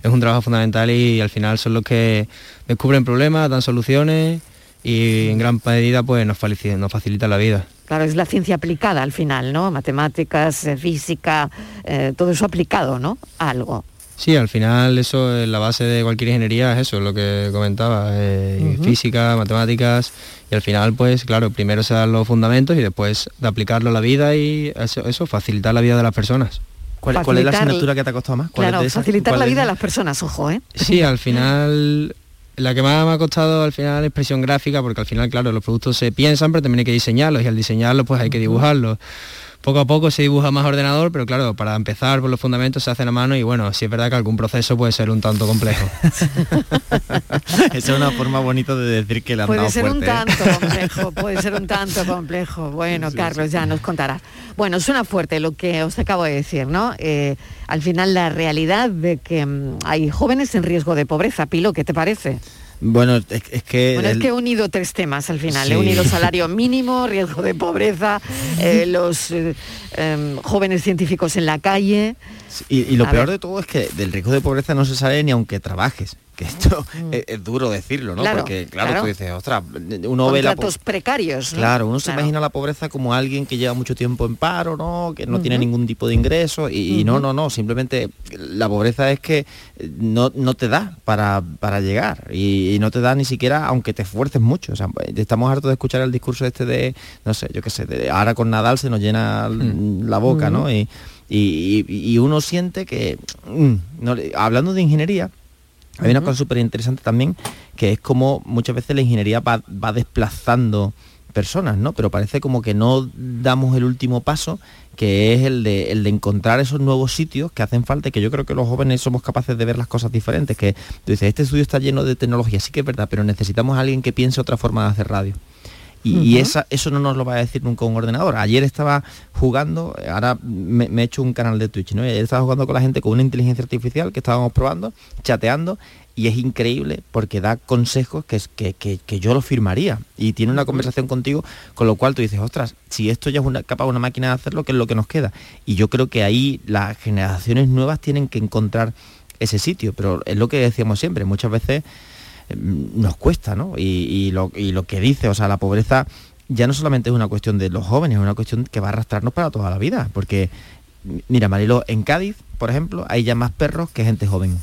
es un trabajo fundamental y al final son los que descubren problemas, dan soluciones y en gran medida pues nos facilita, nos facilita la vida. Claro, es la ciencia aplicada al final, ¿no? Matemáticas, eh, física, eh, todo eso aplicado, ¿no? Algo. Sí, al final eso es la base de cualquier ingeniería, es eso, lo que comentaba, eh, física, matemáticas, y al final pues claro, primero se dan los fundamentos y después de aplicarlo a la vida y eso, eso facilitar la vida de las personas. ¿Cuál, cuál es la asignatura que te ha costado más? ¿Cuál es Claro, facilitar ¿Cuál la es? vida de las personas, ojo, ¿eh? Sí, al final la que más me ha costado al final es expresión gráfica, porque al final, claro, los productos se piensan, pero también hay que diseñarlos y al diseñarlos pues hay que dibujarlos. Poco a poco se dibuja más ordenador, pero claro, para empezar por los fundamentos se hacen a mano y bueno, sí es verdad que algún proceso puede ser un tanto complejo. Esa es una forma bonita de decir que han Puede dado ser un ¿eh? tanto complejo, puede ser un tanto complejo. Bueno, Carlos, ya nos contarás. Bueno, suena fuerte lo que os acabo de decir, ¿no? Eh, al final la realidad de que mm, hay jóvenes en riesgo de pobreza. Pilo, ¿qué te parece? Bueno, es, es que... Bueno, es que he unido tres temas al final. He unido salario mínimo, riesgo de pobreza, eh, los eh, em, jóvenes científicos en la calle. Y, y lo A peor ver. de todo es que del riesgo de pobreza no se sale ni aunque trabajes. Que esto es, es duro decirlo, ¿no? Mm. Claro, Porque, claro, claro. tú dices, ostras, uno ve la... po- precarios. ¿no? Claro, uno se Claro. imagina la pobreza como alguien que lleva mucho tiempo en paro, ¿no? Que no tiene ningún tipo de ingreso y, y no, no, no, simplemente la pobreza es que no, no te da para, para llegar y, y no te da ni siquiera aunque te esfuerces mucho. O sea, estamos hartos de escuchar el discurso este de, no sé, yo qué sé, de ahora con Nadal se nos llena Mm. la boca, ¿no? Y, y- y- y uno siente que, mm, no hablando de ingeniería, hay una cosa súper interesante también, que es como muchas veces la ingeniería va, va desplazando personas, ¿no? Pero parece como que no damos el último paso, que es el de, el de encontrar esos nuevos sitios que hacen falta y que yo creo que los jóvenes somos capaces de ver las cosas diferentes, que tú dices, este estudio está lleno de tecnología, sí que es verdad, pero necesitamos a alguien que piense otra forma de hacer radio. Y, y Ujú. esa, eso no nos lo va a decir nunca un ordenador. Ayer estaba jugando, ahora me, he hecho un canal de Twitch, ¿no? Ayer estaba jugando con la gente con una inteligencia artificial que estábamos probando, chateando, y es increíble porque da consejos que, que, que- que yo lo firmaría. Y tiene una conversación contigo, con lo cual tú dices, ostras, si esto ya es una, capaz una máquina de hacerlo, ¿qué es lo que nos queda? Y yo creo que ahí las generaciones nuevas tienen que encontrar ese sitio, pero es lo que decíamos siempre, muchas veces nos cuesta, ¿no? Y, y lo, y lo que dice, o sea, la pobreza ya no solamente es una cuestión de los jóvenes, es una cuestión que va a arrastrarnos para toda la vida, porque mira, Marilo, en Cádiz, por ejemplo, hay ya más perros que gente joven.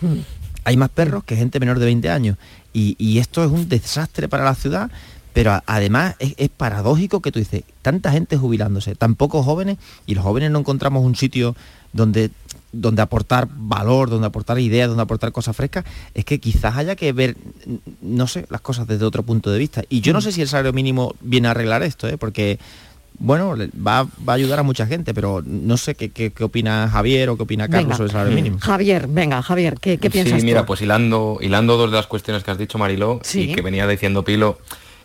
Hmm. Hay más perros que gente menor de 20 años. Y, y esto es un desastre para la ciudad, pero a- además es, es paradójico que tú dices, tanta gente jubilándose, tan pocos jóvenes, y los jóvenes no encontramos un sitio donde donde aportar valor, donde aportar ideas, donde aportar cosas frescas, es que quizás haya que ver, no sé, las cosas desde otro punto de vista. Y yo no sé si el salario mínimo viene a arreglar esto, ¿eh? porque, bueno, va, va a ayudar a mucha gente, pero no sé qué, qué- qué opina Javier o qué opina Carlos Venga. sobre el salario mínimo. Javier, venga, Javier, ¿qué, qué piensas Sí, mira, tú? pues hilando, hilando dos de las cuestiones que has dicho, Mariló, Sí. y que venía diciendo Pilo,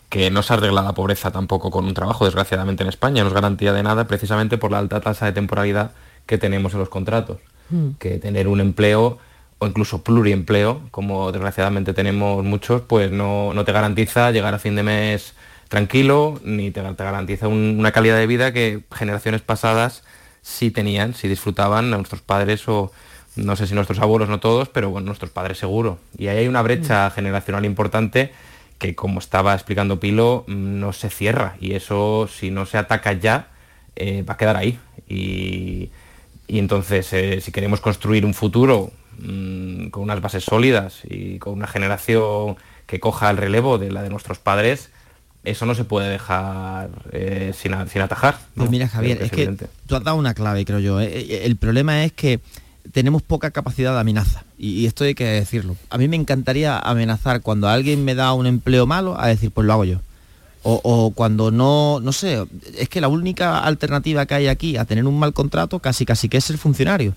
que no se arregla la pobreza tampoco con un trabajo, desgraciadamente en España, no es garantía de nada precisamente por la alta tasa de temporalidad que tenemos en los contratos. Mm. Que tener un empleo o incluso pluriempleo, como desgraciadamente tenemos muchos, pues no, no te garantiza llegar a fin de mes tranquilo, ni te, te garantiza un- una calidad de vida que generaciones pasadas sí tenían, sí disfrutaban a nuestros padres o no sé si nuestros abuelos, no todos, pero bueno, nuestros padres seguro. Y ahí hay una brecha generacional importante que, como estaba explicando Pilo, no se cierra. Y eso, si no se ataca ya, eh, va a quedar ahí. Y, y entonces, eh, si queremos construir un futuro mm, con unas bases sólidas y con una generación que coja el relevo de la de nuestros padres, eso no se puede dejar eh, sin, sin atajar. Pues mira, Javier, es que tú has dado una clave, creo yo. ¿eh? El problema es que tenemos poca capacidad de amenaza. Y esto hay que decirlo. A mí me encantaría amenazar cuando alguien me da un empleo malo a decir, pues lo hago yo. O, o cuando no, no sé, es que la única alternativa que hay aquí a tener un mal contrato casi casi que es ser funcionario.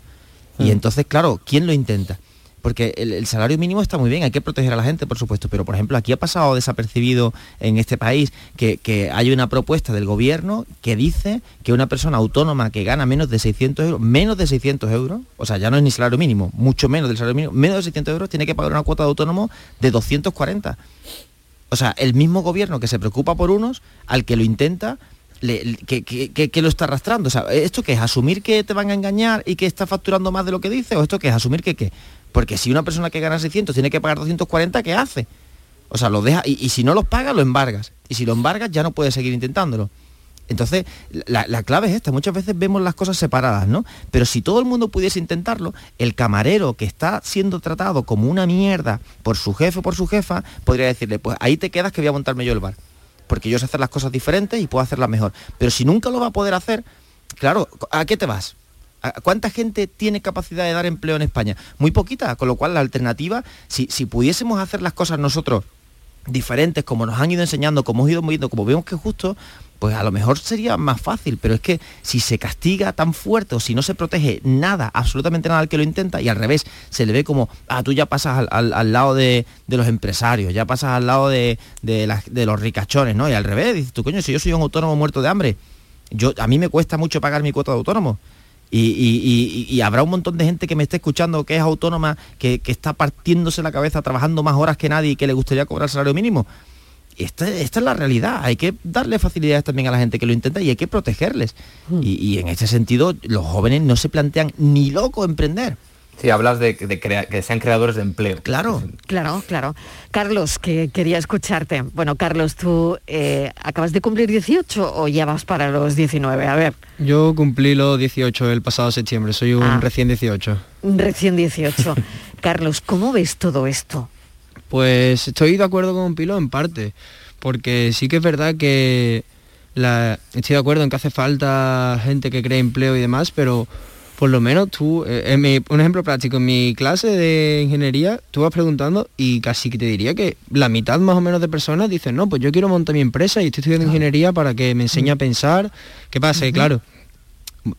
Y entonces, claro, ¿quién lo intenta? Porque el, el salario mínimo está muy bien, hay que proteger a la gente, por supuesto, pero por ejemplo, aquí ha pasado desapercibido en este país que, que hay una propuesta del gobierno que dice que una persona autónoma que gana menos de 600 euros, menos de 600 euros, o sea, ya no es ni salario mínimo, mucho menos del salario mínimo, menos de 600 euros, tiene que pagar una cuota de autónomo de 240. O sea, el mismo gobierno que se preocupa por unos, al que lo intenta, le- que, que- que- lo está arrastrando. O sea, ¿esto qué es? ¿Asumir que te van a engañar y que está facturando más de lo que dice? ¿O esto qué es? ¿Asumir que qué? Porque si una persona que gana 600 tiene que pagar 240, ¿qué hace? O sea, lo deja, y, y si no los paga, lo embargas. Y si lo embargas, ya no puedes seguir intentándolo. Entonces, la, la clave es esta, muchas veces vemos las cosas separadas, ¿no? Pero si todo el mundo pudiese intentarlo, el camarero que está siendo tratado como una mierda por su jefe o por su jefa, podría decirle, pues ahí te quedas que voy a montarme yo el bar. Porque yo sé hacer las cosas diferentes y puedo hacerlas mejor. Pero si nunca lo va a poder hacer, claro, ¿a qué te vas? ¿A ¿Cuánta gente tiene capacidad de dar empleo en España? Muy poquita, con lo cual la alternativa, si, si pudiésemos hacer las cosas nosotros diferentes, como nos han ido enseñando, como hemos ido moviendo, como vemos que justo, pues a lo mejor sería más fácil, pero es que si se castiga tan fuerte o si no se protege nada, absolutamente nada al que lo intenta, y al revés, se le ve como, ah, tú ya pasas al, al- lado de, de los empresarios, ya pasas al lado de, de los ricachones, ¿no? Y al revés, dices tú, coño, si yo soy un autónomo muerto de hambre, yo, a mí me cuesta mucho pagar mi cuota de autónomo. Y, y- y- y habrá un montón de gente que me esté escuchando que es autónoma, que, que está partiéndose la cabeza trabajando más horas que nadie y que le gustaría cobrar salario mínimo. Esta, esta es la realidad. Hay que darle facilidades también a la gente que lo intenta y hay que protegerles. Y, y en este sentido, los jóvenes no se plantean ni loco emprender. Sí, hablas de, de crea- que sean creadores de empleo. Claro. Claro, claro. Carlos, que quería escucharte. Bueno, Carlos, tú eh, acabas de cumplir 18 o ya vas para los 19. A ver, Yo cumplí los 18 el pasado septiembre, soy un Ah. recién 18. recién 18. Carlos, ¿cómo ves todo esto? Pues estoy de acuerdo con Pilo en parte, porque sí que es verdad que la- estoy de acuerdo en que hace falta gente que cree empleo y demás, pero por lo menos tú, eh, en mi- un ejemplo práctico, en mi clase de ingeniería, tú vas preguntando y casi que te diría que la mitad más o menos de personas dicen, no, pues yo quiero montar mi empresa y estoy estudiando ingeniería para que me enseñe a pensar. ¿Qué pasa? Claro,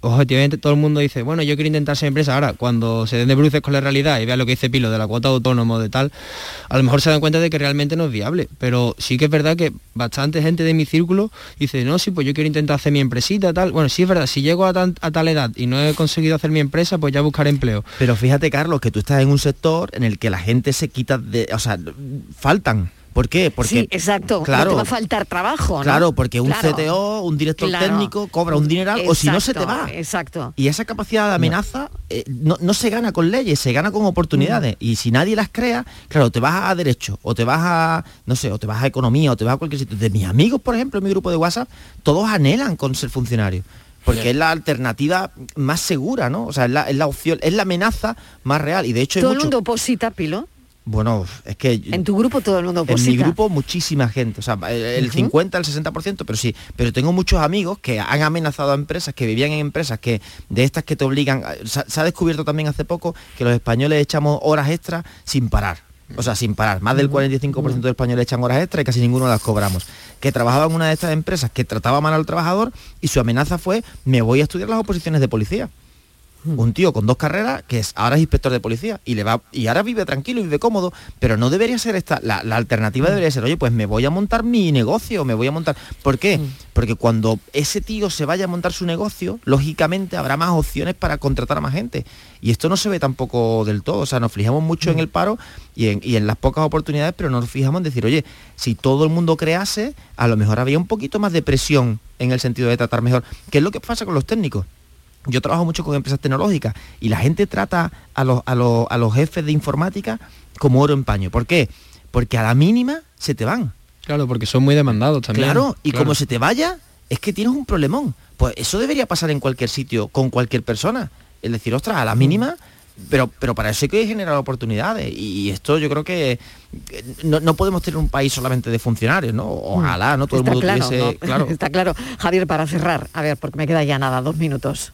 objetivamente todo el mundo dice, bueno, yo quiero intentar ser empresa. Ahora, cuando se den de bruces con la realidad y vean lo que dice Pilo de la cuota de autónomo, de tal, a lo mejor se dan cuenta de que realmente no es viable. Pero sí que es verdad que bastante gente de mi círculo dice, no, sí, pues yo quiero intentar hacer mi empresita, tal. Bueno, sí es verdad, si llego a, tan- a tal edad y no he conseguido hacer mi empresa, pues ya buscaré empleo. Pero fíjate, Carlos, que tú estás en un sector en el que la gente se quita de... O sea, faltan. ¿Por qué? Porque sí, exacto. no claro, te va a faltar trabajo. ¿no? Claro, porque un Claro. CTO, un director Claro. técnico cobra un dineral o si no se te va. Exacto. Y esa capacidad de amenaza eh, no, no se gana con leyes, se gana con oportunidades. Y si nadie las crea, claro, te vas a derecho, o te vas a, no sé, o te vas a economía, o te vas a cualquier sitio. De mis amigos, por ejemplo, en mi grupo de WhatsApp, todos anhelan con ser funcionarios. Porque es la alternativa más segura, ¿no? O sea, es la, es la opción, es la amenaza más real. Y de hecho hay Todo el mundo oposita, Pilo. Bueno, es que En tu grupo todo el mundo en mi grupo muchísima gente, o sea, el el Ujú. 50, el 60%, pero sí, pero tengo muchos amigos que han amenazado a empresas, que vivían en empresas que de estas que te obligan, se, se ha descubierto también hace poco que los españoles echamos horas extras sin parar. O sea, sin parar. Más del 45% de españoles echan horas extras y casi ninguno las cobramos. Que trabajaba en una de estas empresas que trataba mal al trabajador y su amenaza fue, me voy a estudiar las oposiciones de policía un tío con dos carreras que es ahora es inspector de policía y le va y ahora vive tranquilo y vive cómodo pero no debería ser esta la, la alternativa debería ser oye pues me voy a montar mi negocio me voy a montar ¿por qué? porque cuando ese tío se vaya a montar su negocio lógicamente habrá más opciones para contratar a más gente. Y esto no se ve tampoco del todo o sea nos fijamos mucho en el paro y en, y en las pocas oportunidades pero no nos fijamos en decir oye si todo el mundo crease a lo mejor había un poquito más de presión en el sentido de tratar mejor ¿qué es lo que pasa con los técnicos? Yo trabajo mucho con empresas tecnológicas y la gente trata a los, a los, a los jefes de informática como oro en paño. ¿Por qué? Porque a la mínima se te van. Claro, porque son muy demandados también. Claro, y Claro. como se te vaya, es que tienes un problemón. Pues eso debería pasar en cualquier sitio, con cualquier persona. Es decir, ostras, a la mínima, pero, pero para eso hay que generar oportunidades. Y esto yo creo que no, no podemos tener un país solamente de funcionarios, ¿no? Ojalá, ¿no? Todo Está el mundo claro, tuviese. ¿no? Claro. Está claro. Javier, para cerrar, a ver, porque me queda ya nada, dos minutos.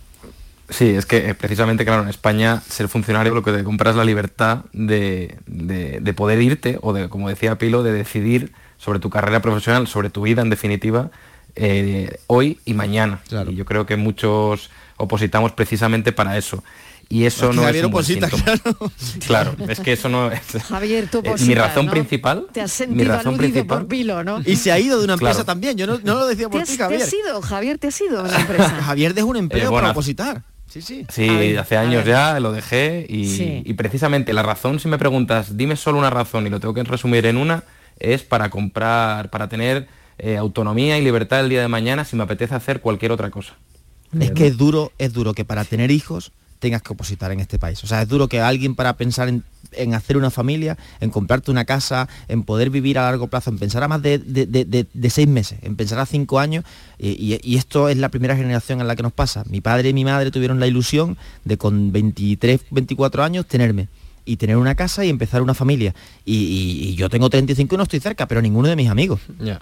Sí, es que eh, precisamente, claro, en España ser funcionario lo que te compras es la libertad de, de- de poder irte o de, como decía Pilo, de decidir sobre tu carrera profesional, sobre tu vida en definitiva, eh, hoy y mañana. Y yo creo que muchos opositamos precisamente para eso. Y eso no Javier es un buen oposita, síntoma. Claro, es que eso no es... Javier, tú Eh, mi opositas, razón ¿no? principal, Te has mi sentido razón aludido principal, por Pilo, ¿no? Y se ha ido de una empresa Claro. también. Yo no, no lo decía ¿Te por ti, te Javier. has ido, Javier? ¿Te has ido de una empresa? Javier dejó un empleo Eh, bueno, para opositar. Sí, sí. Sí, ver, hace años ya lo dejé y, Sí. y precisamente la razón, si me preguntas, dime solo una razón y lo tengo que resumir en una, es para comprar, para tener eh, autonomía y libertad el día de mañana si me apetece hacer cualquier otra cosa. Es que es duro, es duro que para tener hijos tengas que opositar en este país. O sea, es duro que alguien para pensar en, en hacer una familia, en comprarte una casa, en poder vivir a largo plazo, en pensar a más de, de- de- de- de seis meses, en pensar a cinco años, y, y- y esto es la primera generación en la que nos pasa. Mi padre y mi madre tuvieron la ilusión de con 23, 24 años tenerme y tener una casa y empezar una familia. Y, y- y yo tengo 35 y no estoy cerca, pero ninguno de mis amigos. Ya.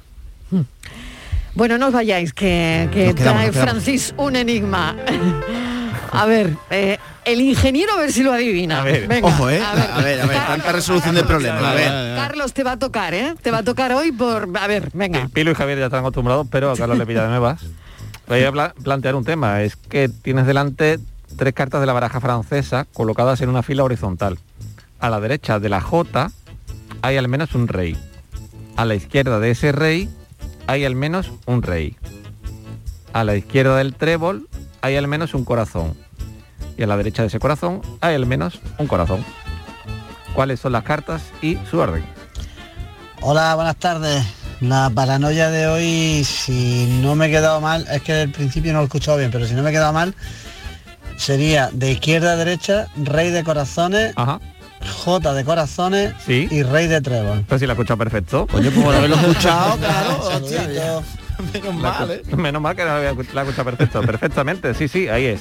Bueno, no os vayáis, que, que quedamos, trae. Francis un enigma. A ver, eh, el ingeniero a ver si lo adivina. A ver, Venga, ojo, ¿eh? A ver, A ver, a ver, tanta resolución del problema. A ver. Carlos, te va a tocar, ¿eh? Te va a tocar hoy por... A ver, venga. Pilo y Javier ya están acostumbrados, pero a Carlos le pilla de nuevas. Voy a pla- plantear un tema. Es que tienes delante tres cartas de la baraja francesa colocadas en una fila horizontal. A la derecha de la J hay al menos un rey. A la izquierda de ese rey hay al menos un rey. A la izquierda del trébol hay al menos un corazón. Y a la derecha de ese corazón hay al menos un corazón. ¿Cuáles son las cartas y su orden? Hola, buenas tardes. La paranoia de hoy, si no me he quedado mal, es que al principio no lo he escuchado bien, pero si no me he quedado mal, sería de izquierda a derecha, rey de corazones, J de corazones Sí. y rey de trébol. Pues si la he escuchado perfecto. Coño, como no haberlo escuchado, claro. Menos La mal, ¿eh? Menos mal que la había escuchado perfecto. Perfectamente, sí, sí, ahí es.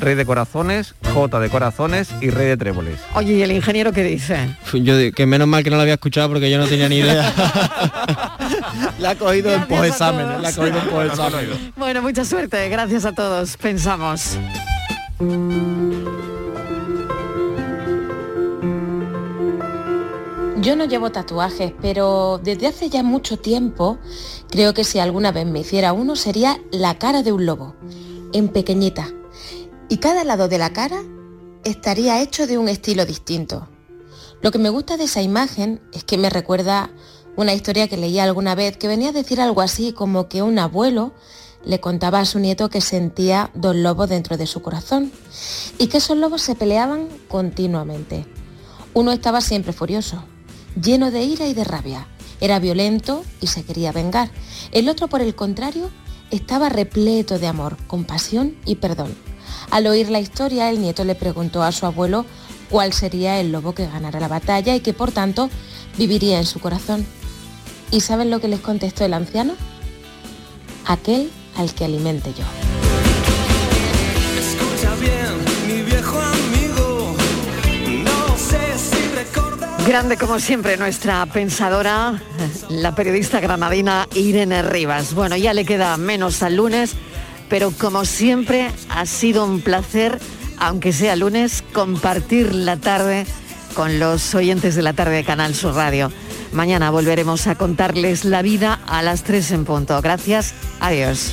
Rey de corazones, J de corazones y rey de tréboles. Oye, ¿y el ingeniero qué dice? Yo que menos mal que no lo había escuchado porque yo no tenía ni idea. La ha cogido en Gracias posexámenes. todos. La ha cogido en posexámenes. Bueno, mucha suerte. Gracias a todos. Pensamos. Yo no llevo tatuajes, pero desde hace ya mucho tiempo creo que si alguna vez me hiciera uno sería la cara de un lobo, en pequeñita. Y cada lado de la cara estaría hecho de un estilo distinto. Lo que me gusta de esa imagen es que me recuerda una historia que leí alguna vez que venía a decir algo así como que un abuelo le contaba a su nieto que sentía dos lobos dentro de su corazón y que esos lobos se peleaban continuamente. Uno estaba siempre furioso, lleno de ira y de rabia, Era violento y se quería vengar. El otro, por el contrario, estaba repleto de amor, compasión y perdón. Al oír la historia, el nieto le preguntó a su abuelo cuál sería el lobo que ganara la batalla y que por tanto viviría en su corazón. ¿Y saben lo que les contestó el anciano? Aquel al que alimente yo. Grande como siempre nuestra pensadora, la periodista granadina Irene Rivas. Bueno, ya le queda menos al lunes, pero como siempre ha sido un placer, aunque sea lunes, compartir la tarde con los oyentes de la tarde de Canal Sur Radio. Mañana volveremos a contarles la vida a las 3 en punto. Gracias, adiós.